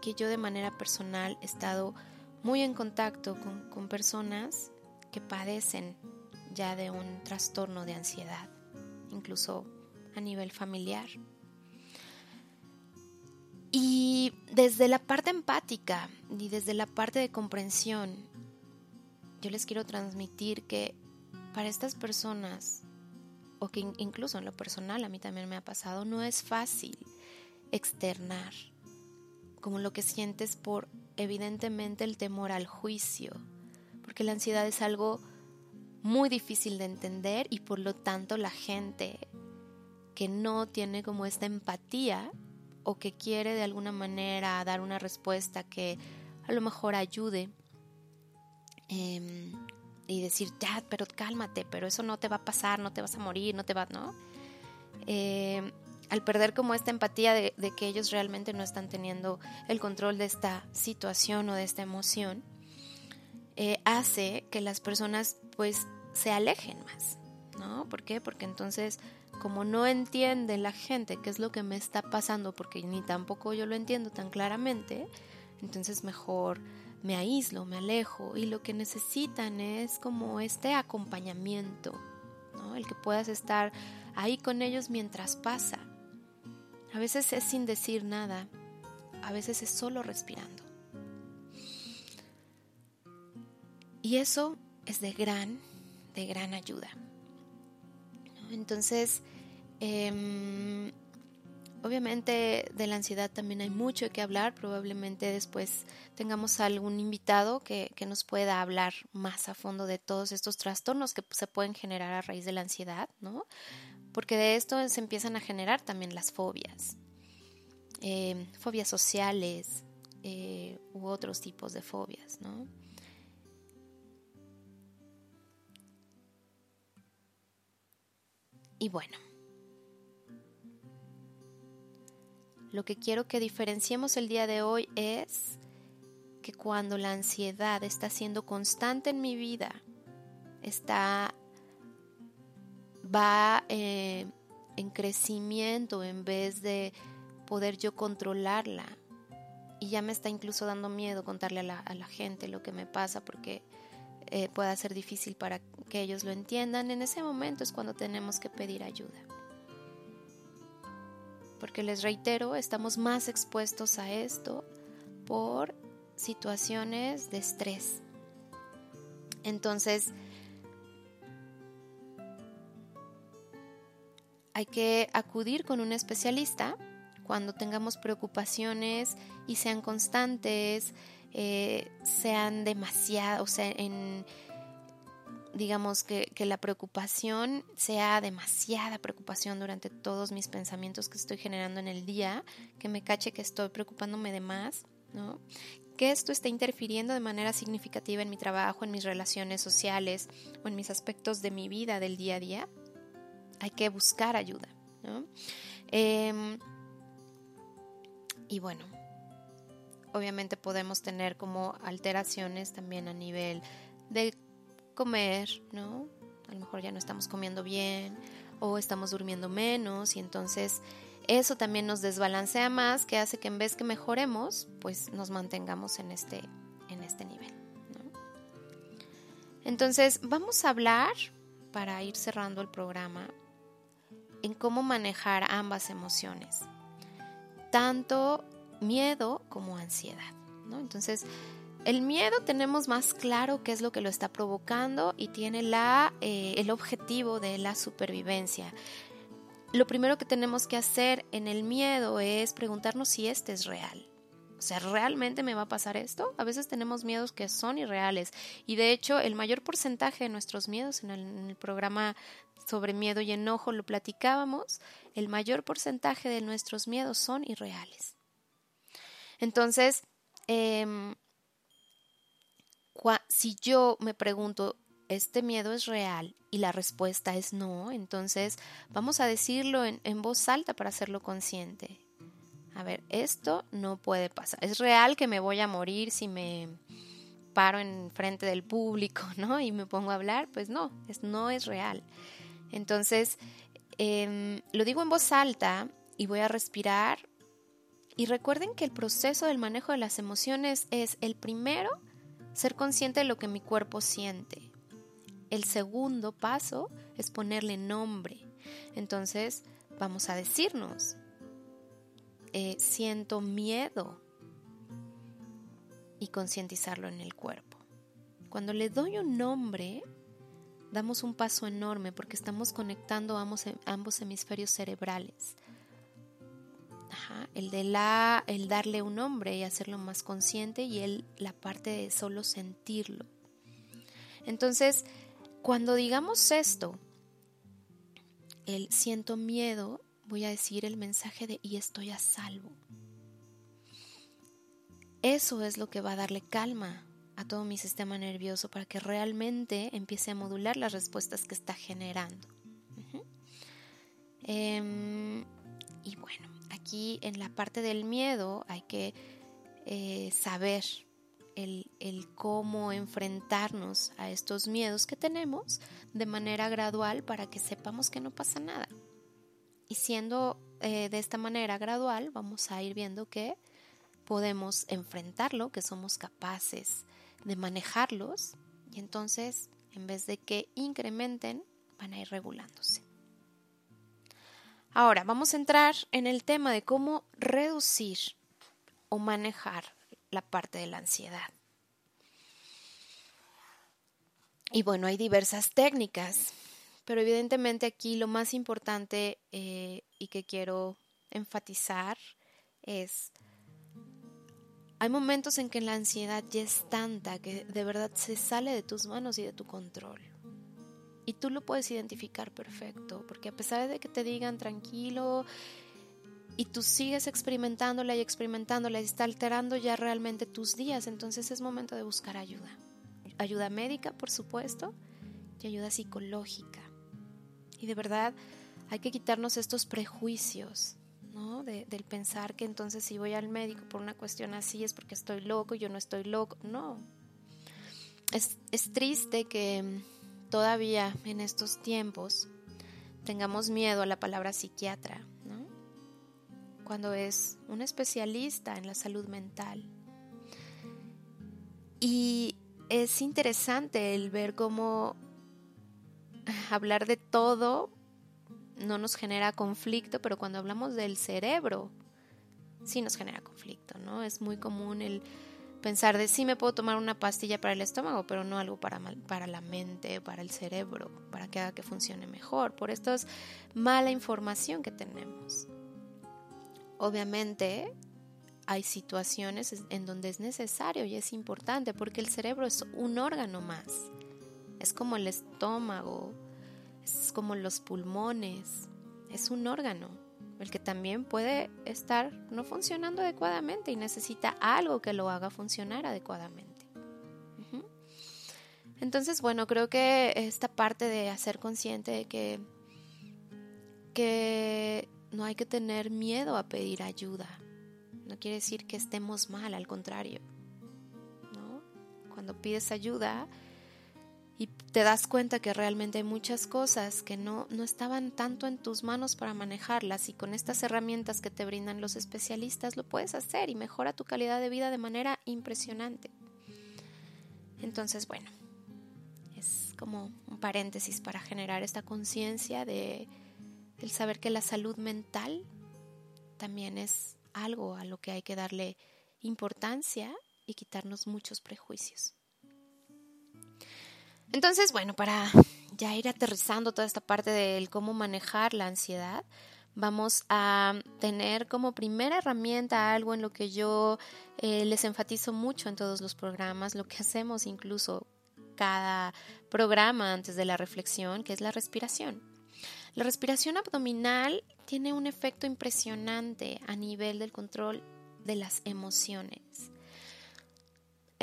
que yo de manera personal he estado muy en contacto con, personas que padecen ya de un trastorno de ansiedad, incluso a nivel familiar. Y desde la parte empática y desde la parte de comprensión, yo les quiero transmitir que para estas personas, o que incluso en lo personal a mí también me ha pasado, no es fácil externar como lo que sientes por evidentemente el temor al juicio, porque la ansiedad es algo muy difícil de entender y por lo tanto la gente que no tiene como esta empatía o que quiere de alguna manera dar una respuesta que a lo mejor ayude em, y decir, ya, pero cálmate, pero eso no te va a pasar, no te vas a morir, no te va, ¿no? Em, al perder como esta empatía de, que ellos realmente no están teniendo el control de esta situación o de esta emoción, eh, hace que las personas pues se alejen más, ¿no? ¿Por qué? Porque entonces como no entiende la gente qué es lo que me está pasando, porque ni tampoco yo lo entiendo tan claramente, entonces mejor me aíslo, me alejo y lo que necesitan es como este acompañamiento, el que puedas estar ahí con ellos mientras pasa. A veces es sin decir nada, a veces es solo respirando. Y eso es de gran, de gran ayuda. Entonces, Em, obviamente de la ansiedad también hay mucho que hablar, probablemente después tengamos algún invitado que, nos pueda hablar más a fondo de todos estos trastornos que se pueden generar a raíz de la ansiedad, ¿no? Porque de esto se empiezan a generar también las fobias, em, fobias sociales eh, u otros tipos de fobias, ¿no? Y bueno, Lo que quiero que diferenciemos el día de hoy es que cuando la ansiedad está siendo constante en mi vida, está va eh, en crecimiento en vez de poder yo controlarla. Y ya me está incluso dando miedo contarle a la, gente lo que me pasa porque eh, pueda ser difícil para que ellos lo entiendan. En ese momento es cuando tenemos que pedir ayuda porque les reitero, estamos más expuestos a esto por situaciones de estrés. Entonces, hay que acudir con un especialista cuando tengamos preocupaciones y sean constantes, eh, sean demasiado, o sea, en, digamos, que, la preocupación sea demasiada preocupación durante todos mis pensamientos que estoy generando en el día, que me cache que estoy preocupándome de más, ¿no? Que esto esté interfiriendo de manera significativa en mi trabajo, en mis relaciones sociales o en mis aspectos de mi vida del día a día. Hay que buscar ayuda, ¿no? Em, y bueno, obviamente podemos tener como alteraciones también a nivel de comer, ¿no? A lo mejor ya no estamos comiendo bien o estamos durmiendo menos y entonces eso también nos desbalancea más que hace que en vez que mejoremos, pues nos mantengamos en este, en este nivel. ¿no? Entonces vamos a hablar, para ir cerrando el programa, en cómo manejar ambas emociones, tanto miedo como ansiedad. ¿no? Entonces, el miedo tenemos más claro qué es lo que lo está provocando y tiene la, eh, el objetivo de la supervivencia. Lo primero que tenemos que hacer en el miedo es preguntarnos si este es real. O sea, ¿realmente me va a pasar esto? A veces tenemos miedos que son irreales. Y de hecho, el mayor porcentaje de nuestros miedos, en el, programa sobre miedo y enojo lo platicábamos, el mayor porcentaje de nuestros miedos son irreales. Entonces, eh, si yo me pregunto, ¿este miedo es real? Y la respuesta es no, entonces vamos a decirlo en, voz alta para hacerlo consciente. A ver, esto no puede pasar. ¿Es real que me voy a morir si me paro en frente del público, ¿no? Y me pongo a hablar, pues no, es, no es real. Entonces, em, lo digo en voz alta y voy a respirar. Y recuerden que el proceso del manejo de las emociones es el primero ser consciente de lo que mi cuerpo siente. El segundo paso es ponerle nombre. Entonces vamos a decirnos, eh, siento miedo y concientizarlo en el cuerpo. Cuando le doy un nombre, damos un paso enorme porque estamos conectando ambos, ambos hemisferios cerebrales. el de la, el darle un nombre y hacerlo más consciente y el, la parte de solo sentirlo. Entonces, cuando digamos esto, el siento miedo, voy a decir el mensaje de y estoy a salvo. Eso es lo que va a darle calma a todo mi sistema nervioso para que realmente empiece a modular las respuestas que está generando. Em, y bueno, aquí en la parte del miedo hay que eh, saber el, cómo enfrentarnos a estos miedos que tenemos de manera gradual para que sepamos que no pasa nada. Y siendo eh, de esta manera gradual, vamos a ir viendo que podemos enfrentarlo, que somos capaces de manejarlos y entonces en vez de que incrementen, van a ir regulándose. Ahora, vamos a entrar en el tema de cómo reducir o manejar la parte de la ansiedad. Y bueno, hay diversas técnicas, pero evidentemente aquí lo más importante eh, y que quiero enfatizar es, hay momentos en que la ansiedad ya es tanta que de verdad se sale de tus manos y de tu control. Y tú lo puedes identificar perfecto, porque a pesar de que te digan tranquilo y tú sigues experimentándola y experimentándola y está alterando ya realmente tus días, entonces es momento de buscar ayuda. Ayuda médica, por supuesto, y ayuda psicológica. Y de verdad hay que quitarnos estos prejuicios, ¿no? del pensar que entonces si voy al médico por una cuestión así es porque estoy loco, yo no estoy loco. No. Es, es triste que todavía en estos tiempos tengamos miedo a la palabra psiquiatra, ¿no? cuando es un especialista en la salud mental. Y es interesante el ver cómo hablar de todo no nos genera conflicto, pero cuando hablamos del cerebro, sí nos genera conflicto, ¿no? Es muy común el pensar de sí me puedo tomar una pastilla para el estómago, pero no algo para, para la mente, para el cerebro, para que haga que funcione mejor. Por esto es mala información que tenemos. Obviamente hay situaciones en donde es necesario y es importante porque el cerebro es un órgano más. Es como el estómago, es como los pulmones, es un órgano el que también puede estar no funcionando adecuadamente y necesita algo que lo haga funcionar adecuadamente. Entonces, bueno, creo que esta parte de hacer consciente de que, que no hay que tener miedo a pedir ayuda. No quiere decir que estemos mal, al contrario. Cuando pides ayuda, y te das cuenta que realmente hay muchas cosas que no, no estaban tanto en tus manos para manejarlas y con estas herramientas que te brindan los especialistas lo puedes hacer y mejora tu calidad de vida de manera impresionante. Entonces, bueno, es como un paréntesis para generar esta conciencia de el saber que la salud mental también es algo a lo que hay que darle importancia y quitarnos muchos prejuicios. Entonces, bueno, para ya ir aterrizando toda esta parte del cómo manejar la ansiedad, vamos a tener como primera herramienta algo en lo que yo eh, les enfatizo mucho en todos los programas, lo que hacemos incluso cada programa antes de la reflexión, que es la respiración. La respiración abdominal tiene un efecto impresionante a nivel del control de las emociones.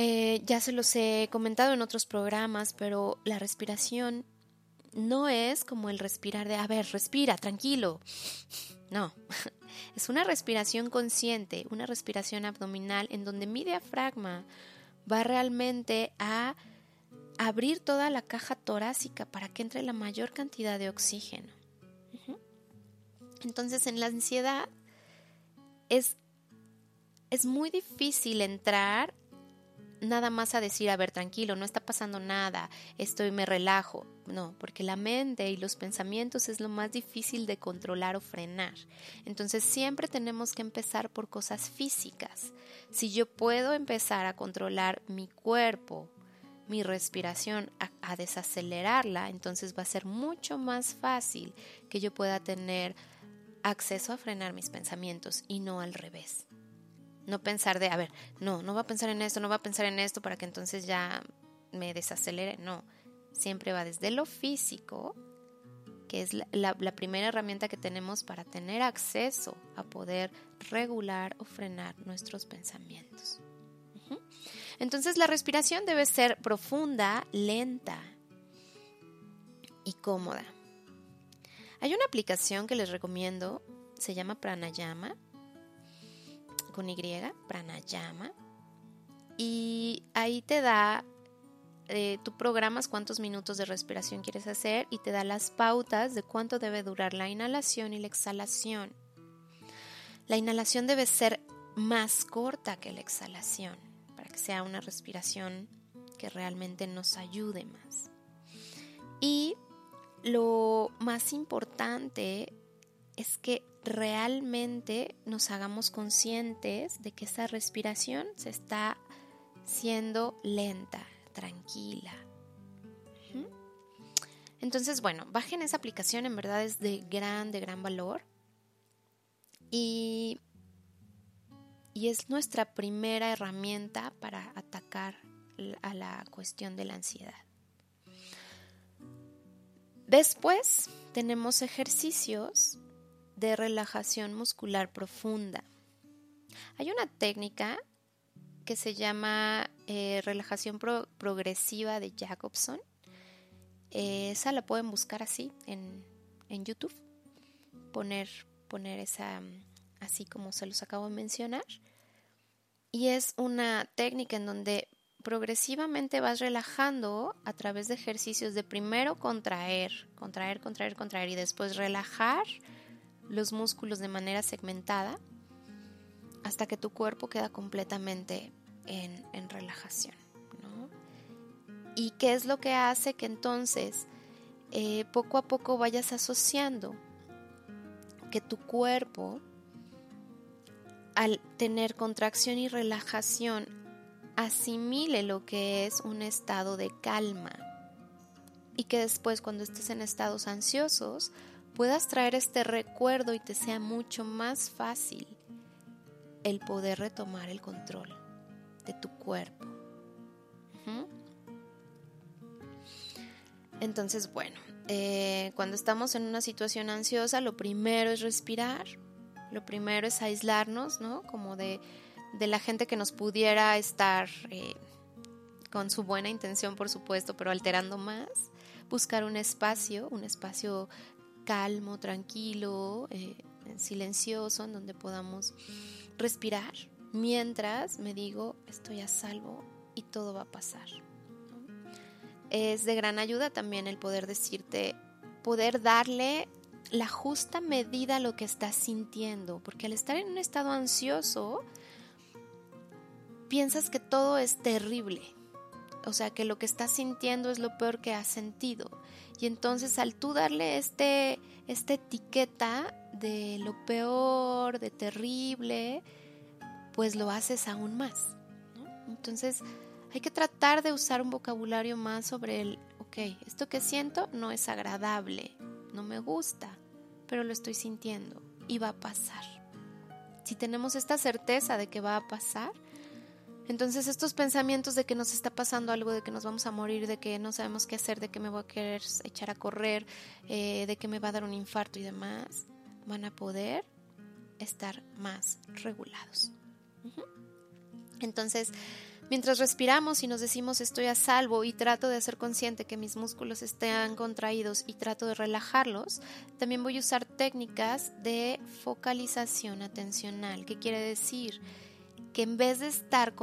Eh, ya se los he comentado en otros programas, pero la respiración no es como el respirar de, a ver, respira, tranquilo. No, es una respiración consciente, una respiración abdominal en donde mi diafragma va realmente a abrir toda la caja torácica para que entre la mayor cantidad de oxígeno. Entonces en la ansiedad es, es muy difícil entrar nada más a decir, a ver, tranquilo, no está pasando nada, estoy, me relajo. No, porque la mente y los pensamientos es lo más difícil de controlar o frenar. Entonces siempre tenemos que empezar por cosas físicas. Si yo puedo empezar a controlar mi cuerpo, mi respiración, a, a desacelerarla, entonces va a ser mucho más fácil que yo pueda tener acceso a frenar mis pensamientos y no al revés. No pensar de, a ver, no, no va a pensar en esto, no va a pensar en esto para que entonces ya me desacelere. No, siempre va desde lo físico, que es la, primera herramienta que tenemos para tener acceso a poder regular o frenar nuestros pensamientos. Entonces la respiración debe ser profunda, lenta y cómoda. Hay una aplicación que les recomiendo, se llama Pranayama, con Y, Pranayama, y ahí te da, eh, tú programas cuántos minutos de respiración quieres hacer y te da las pautas de cuánto debe durar la inhalación y la exhalación. La inhalación debe ser más corta que la exhalación que sea una respiración que realmente nos ayude más. Y lo más importante es que realmente nos hagamos conscientes de que esa respiración se está siendo lenta, tranquila. Entonces, bueno, bajen esa aplicación, en verdad es de gran, de gran valor. Y y es nuestra primera herramienta para atacar a la cuestión de la ansiedad. Después tenemos ejercicios de relajación muscular profunda. Hay una técnica que se llama eh, relajación progresiva de Jacobson. esa la pueden buscar así en, en YouTube. Poner, poner esa así como se los acabo de mencionar. Y es una técnica en donde progresivamente vas relajando a través de ejercicios de primero contraer, contraer, contraer, contraer y después relajar los músculos de manera segmentada hasta que tu cuerpo queda completamente en, relajación. ¿Y qué es lo que hace que entonces eh, poco a poco vayas asociando que tu cuerpo al tener contracción y relajación, asimile lo que es un estado de calma y que después cuando estés en estados ansiosos puedas traer este recuerdo y te sea mucho más fácil el poder retomar el control de tu cuerpo. Entonces, bueno, eh, cuando estamos en una situación ansiosa, lo primero es respirar lo primero es aislarnos, ¿no? Como de, la gente que nos pudiera estar eh, con su buena intención, por supuesto, pero alterando más. Buscar un espacio, un espacio calmo, tranquilo, eh, silencioso, en donde podamos respirar, mientras me digo, estoy a salvo y todo va a pasar. Es de gran ayuda también el poder decirte, poder darle la justa medida a lo que estás sintiendo, porque al estar en un estado ansioso, piensas que todo es terrible, o sea, que lo que estás sintiendo es lo peor que has sentido. Y entonces al tú darle este, esta etiqueta de lo peor, de terrible, pues lo haces aún más. Entonces hay que tratar de usar un vocabulario más sobre el, ok, esto que siento no es agradable, no me gusta, pero lo estoy sintiendo y va a pasar. Si tenemos esta certeza de que va a pasar, entonces estos pensamientos de que nos está pasando algo, de que nos vamos a morir, de que no sabemos qué hacer, de que me voy a querer echar a correr, eh, de que me va a dar un infarto y demás, van a poder estar más regulados. Entonces, Mientras respiramos y nos decimos estoy a salvo y trato de hacer consciente que mis músculos estén contraídos y trato de relajarlos, también voy a usar técnicas de focalización atencional. ¿Qué quiere decir? Que en vez de estar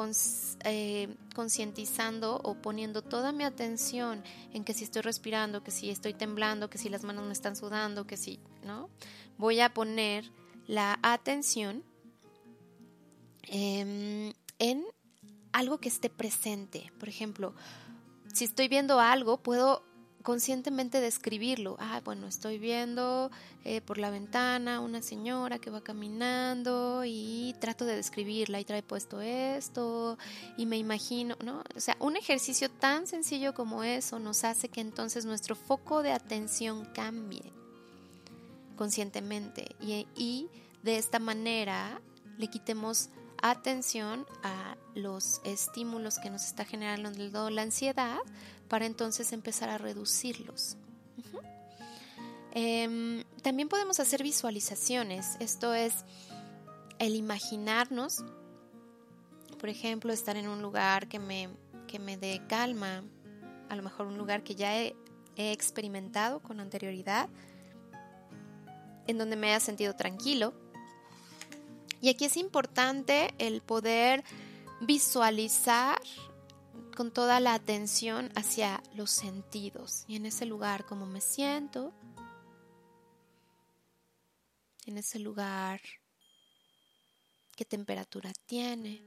eh, concientizando o poniendo toda mi atención en que si estoy respirando, que si estoy temblando, que si las manos me están sudando, que si, ¿no? Voy a poner la atención em, en algo que esté presente. Por ejemplo, si estoy viendo algo, puedo conscientemente describirlo. Ah, bueno, estoy viendo eh, por la ventana una señora que va caminando y trato de describirla y trae puesto esto y me imagino, ¿no? O sea, un ejercicio tan sencillo como eso nos hace que entonces nuestro foco de atención cambie. conscientemente y, y de esta manera le quitemos atención a los estímulos que nos está generando la ansiedad para entonces empezar a reducirlos. Em, también podemos hacer visualizaciones, esto es el imaginarnos, por ejemplo, estar en un lugar que me, que me dé calma, a lo mejor un lugar que ya he, he experimentado con anterioridad, en donde me haya sentido tranquilo. Y aquí es importante el poder visualizar con toda la atención hacia los sentidos. Y en ese lugar cómo me siento, en ese lugar qué temperatura tiene,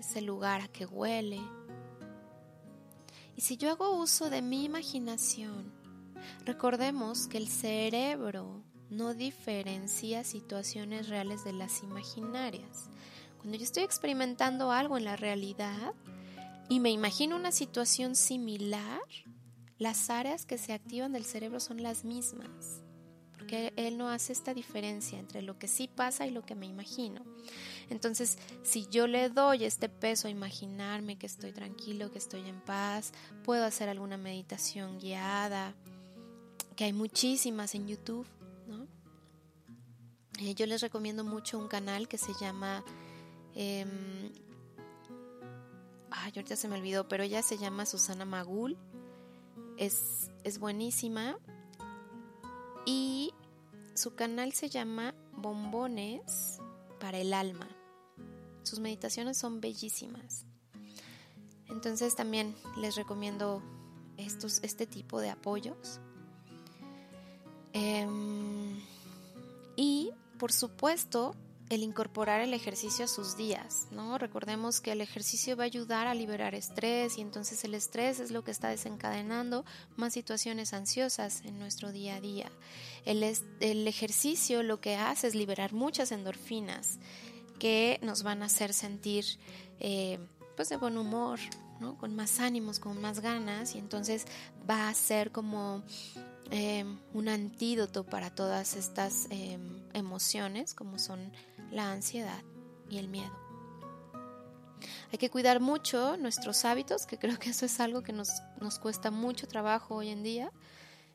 ese lugar a qué huele. Y si yo hago uso de mi imaginación, recordemos que el cerebro no diferencia situaciones reales de las imaginarias. Cuando yo estoy experimentando algo en la realidad y me imagino una situación similar, las áreas que se activan del cerebro son las mismas porque él no hace esta diferencia entre lo que sí pasa y lo que me imagino. Entonces, si yo le doy este peso a imaginarme que estoy tranquilo, que estoy en paz, puedo hacer alguna meditación guiada, que hay muchísimas en YouTube. Eh, yo les recomiendo mucho un canal que se llama... Eh, ay, ahorita se me olvidó, pero ella se llama Susana Magul. Es, es buenísima y su canal se llama Bombones para el Alma. Sus meditaciones son bellísimas. Entonces también les recomiendo estos, este tipo de apoyos. Em, y por supuesto, el incorporar el ejercicio a sus días, ¿no? Recordemos que el ejercicio va a ayudar a liberar estrés y entonces el estrés es lo que está desencadenando más situaciones ansiosas en nuestro día a día. El, el ejercicio lo que hace es liberar muchas endorfinas que nos van a hacer sentir eh, pues de buen humor, ¿no? Con más ánimos, con más ganas y entonces va a ser como eh, un antídoto para todas estas eh, emociones como son la ansiedad y el miedo. Hay que cuidar mucho nuestros hábitos, que creo que eso es algo que nos, nos cuesta mucho trabajo hoy en día.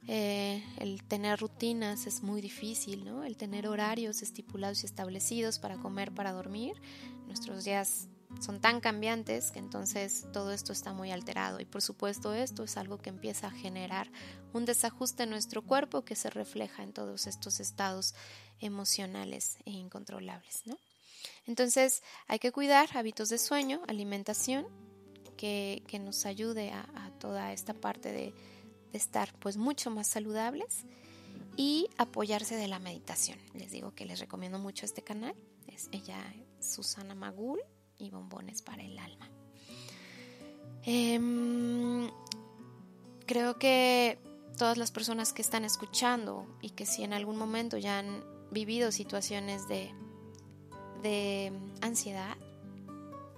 Eh, el tener rutinas es muy difícil, ¿no? El tener horarios estipulados y establecidos para comer, para dormir. Nuestros días son tan cambiantes que entonces todo esto está muy alterado y por supuesto esto es algo que empieza a generar un desajuste en nuestro cuerpo que se refleja en todos estos estados emocionales e incontrolables. ¿no? Entonces hay que cuidar hábitos de sueño, alimentación, que, nos ayude a, toda esta parte de, estar pues mucho más saludables y apoyarse de la meditación. Les digo que les recomiendo mucho este canal. Es ella Susana Magul y bombones para el alma. Em, creo que todas las personas que están escuchando y que si en algún momento ya han vivido situaciones de, de ansiedad,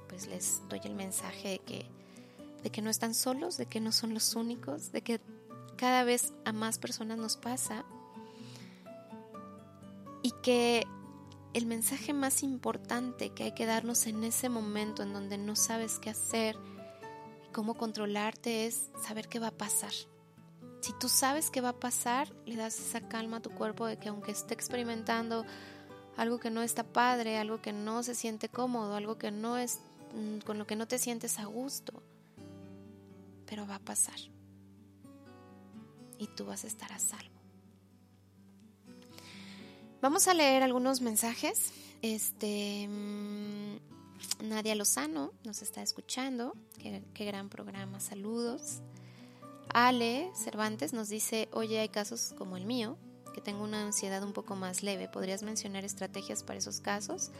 pues les doy el mensaje de que, de que no están solos, de que no son los únicos, de que cada vez a más personas nos pasa y que el mensaje más importante que hay que darnos en ese momento en donde no sabes qué hacer y cómo controlarte es saber qué va a pasar. Si tú sabes qué va a pasar, le das esa calma a tu cuerpo de que aunque esté experimentando algo que no está padre, algo que no se siente cómodo, algo que no es mm, con lo que no te sientes a gusto, pero va a pasar. Y tú vas a estar a salvo. Vamos a leer algunos mensajes. Este mm, Nadia Lozano nos está escuchando. Qué, gran programa. Saludos. Ale Cervantes nos dice, oye, hay casos como el mío, que tengo una ansiedad un poco más leve. ¿Podrías mencionar estrategias para esos casos?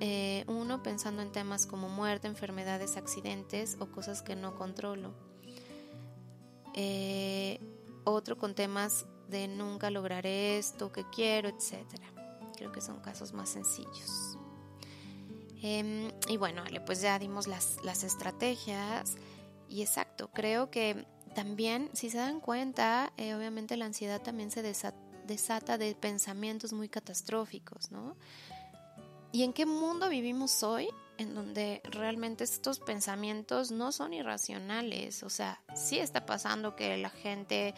Eh, uno, pensando en temas como muerte, enfermedades, accidentes o cosas que no controlo. Eh, otro con temas de nunca lograré esto que quiero, etcétera. Creo que son casos más sencillos. Em, y bueno, pues ya dimos las, las estrategias. Y exacto, creo que también, si se dan cuenta, eh, obviamente la ansiedad también se desata de pensamientos muy catastróficos, ¿no? ¿Y en qué mundo vivimos hoy en donde realmente estos pensamientos no son irracionales? O sea, sí está pasando que la gente,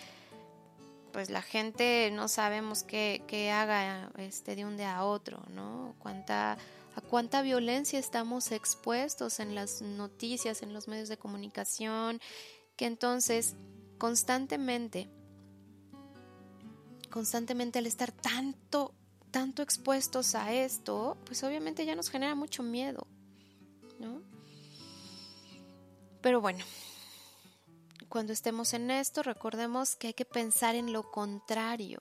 pues la gente no sabemos qué, qué haga este, de un día a otro, ¿no? Cuánta, a cuánta violencia estamos expuestos en las noticias, en los medios de comunicación, que entonces constantemente, constantemente al estar tanto tanto expuestos a esto, pues obviamente ya nos genera mucho miedo, ¿no? Pero bueno, cuando estemos en esto, recordemos que hay que pensar en lo contrario.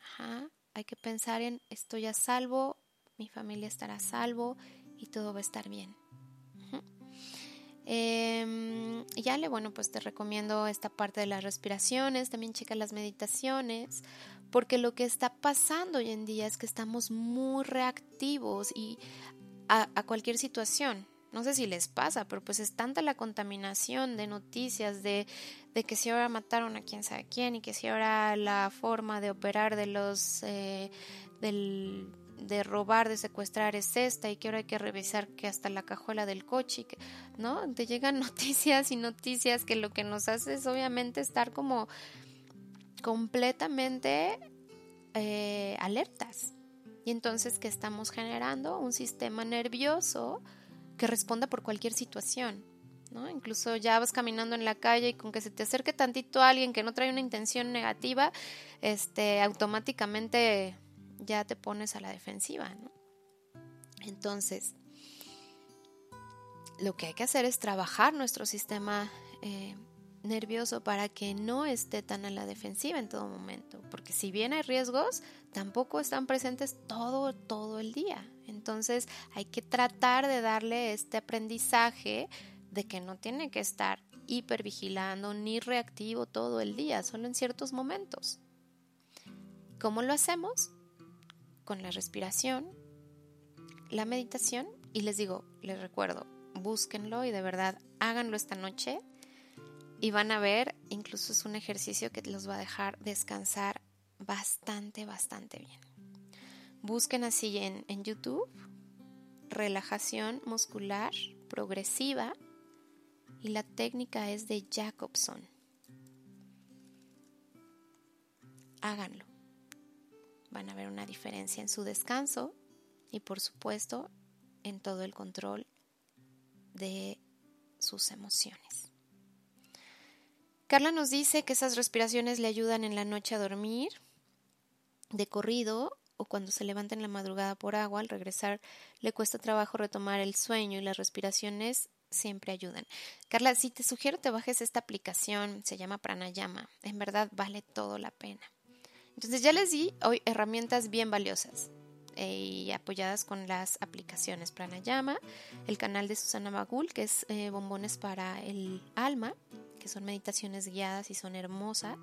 Ajá, hay que pensar en estoy a salvo, mi familia estará a salvo y todo va a estar bien. Eh, ya le, bueno, pues te recomiendo esta parte de las respiraciones, también checa las meditaciones, porque lo que está pasando hoy en día es que estamos muy reactivos y a, cualquier situación. No sé si les pasa, pero pues es tanta la contaminación de noticias de, de que si ahora mataron a quién sabe quién y que si ahora la forma de operar de los eh, del, de robar, de secuestrar es esta y que ahora hay que revisar que hasta la cajuela del coche, ¿no? Te llegan noticias y noticias que lo que nos hace es obviamente estar como completamente eh, alertas. Y entonces que estamos generando un sistema nervioso que responda por cualquier situación. ¿no? Incluso ya vas caminando en la calle y con que se te acerque tantito a alguien que no trae una intención negativa, este, automáticamente ya te pones a la defensiva. ¿no? Entonces, lo que hay que hacer es trabajar nuestro sistema eh, nervioso para que no esté tan a la defensiva en todo momento, porque si bien hay riesgos, tampoco están presentes todo, todo el día. Entonces hay que tratar de darle este aprendizaje de que no tiene que estar hipervigilando ni reactivo todo el día, solo en ciertos momentos. ¿Cómo lo hacemos? Con la respiración, la meditación y les digo, les recuerdo, búsquenlo y de verdad háganlo esta noche y van a ver, incluso es un ejercicio que los va a dejar descansar bastante, bastante bien. Busquen así en, YouTube relajación muscular progresiva y la técnica es de Jacobson. Háganlo. Van a ver una diferencia en su descanso y por supuesto en todo el control de sus emociones. Carla nos dice que esas respiraciones le ayudan en la noche a dormir de corrido o cuando se levanta en la madrugada por agua, al regresar le cuesta trabajo retomar el sueño y las respiraciones siempre ayudan. Carla, si te sugiero te bajes esta aplicación, se llama Pranayama, en verdad vale todo la pena. Entonces ya les di hoy herramientas bien valiosas eh, y apoyadas con las aplicaciones Pranayama, el canal de Susana Magul, que es eh, Bombones para el Alma, que son meditaciones guiadas y son hermosas,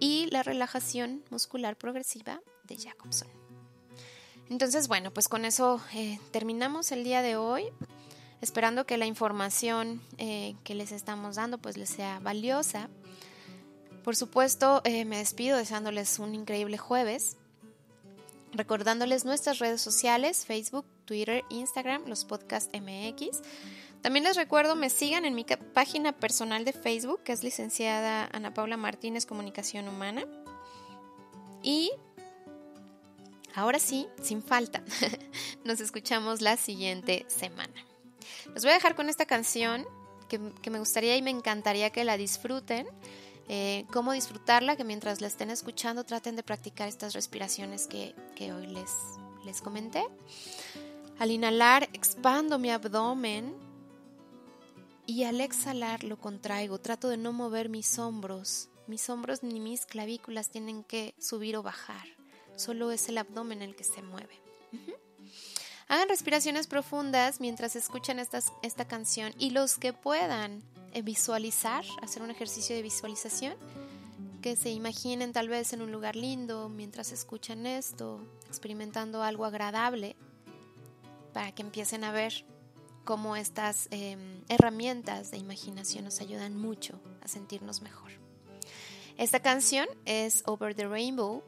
y la relajación muscular progresiva de Jacobson. Entonces, bueno, pues con eso eh, terminamos el día de hoy, esperando que la información eh, que les estamos dando pues les sea valiosa. Por supuesto, eh, me despido deseándoles un increíble jueves, recordándoles nuestras redes sociales, Facebook, Twitter, Instagram, los podcast MX. También les recuerdo me sigan en mi página personal de Facebook, que es licenciada Ana Paula Martínez Comunicación Humana. Y ahora sí, sin falta, nos escuchamos la siguiente semana. Los voy a dejar con esta canción que, me gustaría y me encantaría que la disfruten. Eh, cómo disfrutarla, que mientras la estén escuchando traten de practicar estas respiraciones que, que hoy les, les comenté. Al inhalar, expando mi abdomen y al exhalar lo contraigo, trato de no mover mis hombros. Mis hombros ni mis clavículas tienen que subir o bajar. Solo es el abdomen el que se mueve. Hagan respiraciones profundas mientras escuchan esta canción y los que puedan eh, visualizar, hacer un ejercicio de visualización, que se imaginen tal vez en un lugar lindo mientras escuchan esto, experimentando algo agradable, para que empiecen a ver cómo estas em, herramientas de imaginación nos ayudan mucho a sentirnos mejor. Esta canción es Over the Rainbow,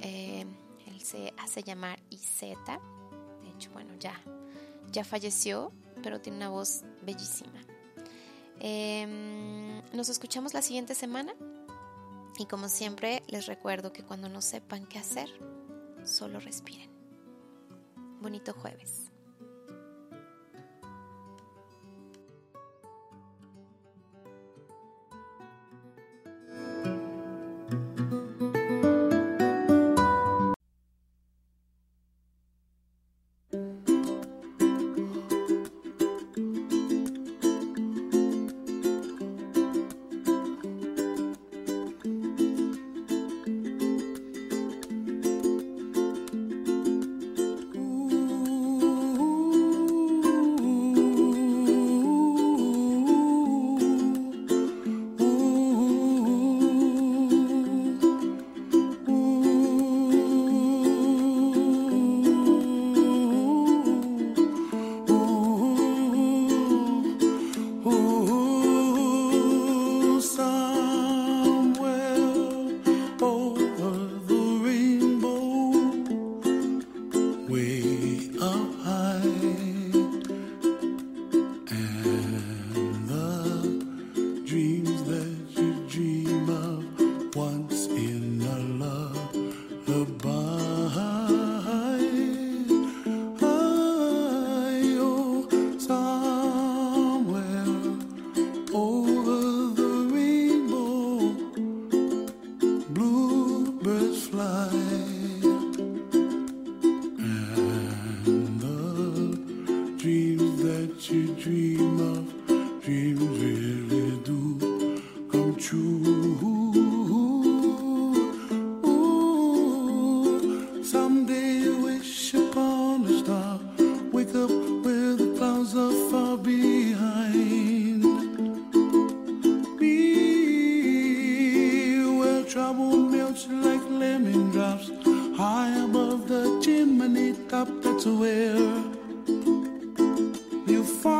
em, él se hace llamar IZ, de hecho, bueno, ya, ya falleció, pero tiene una voz bellísima. Em, nos escuchamos la siguiente semana y como siempre les recuerdo que cuando no sepan qué hacer, solo respiren. Bonito jueves.
far.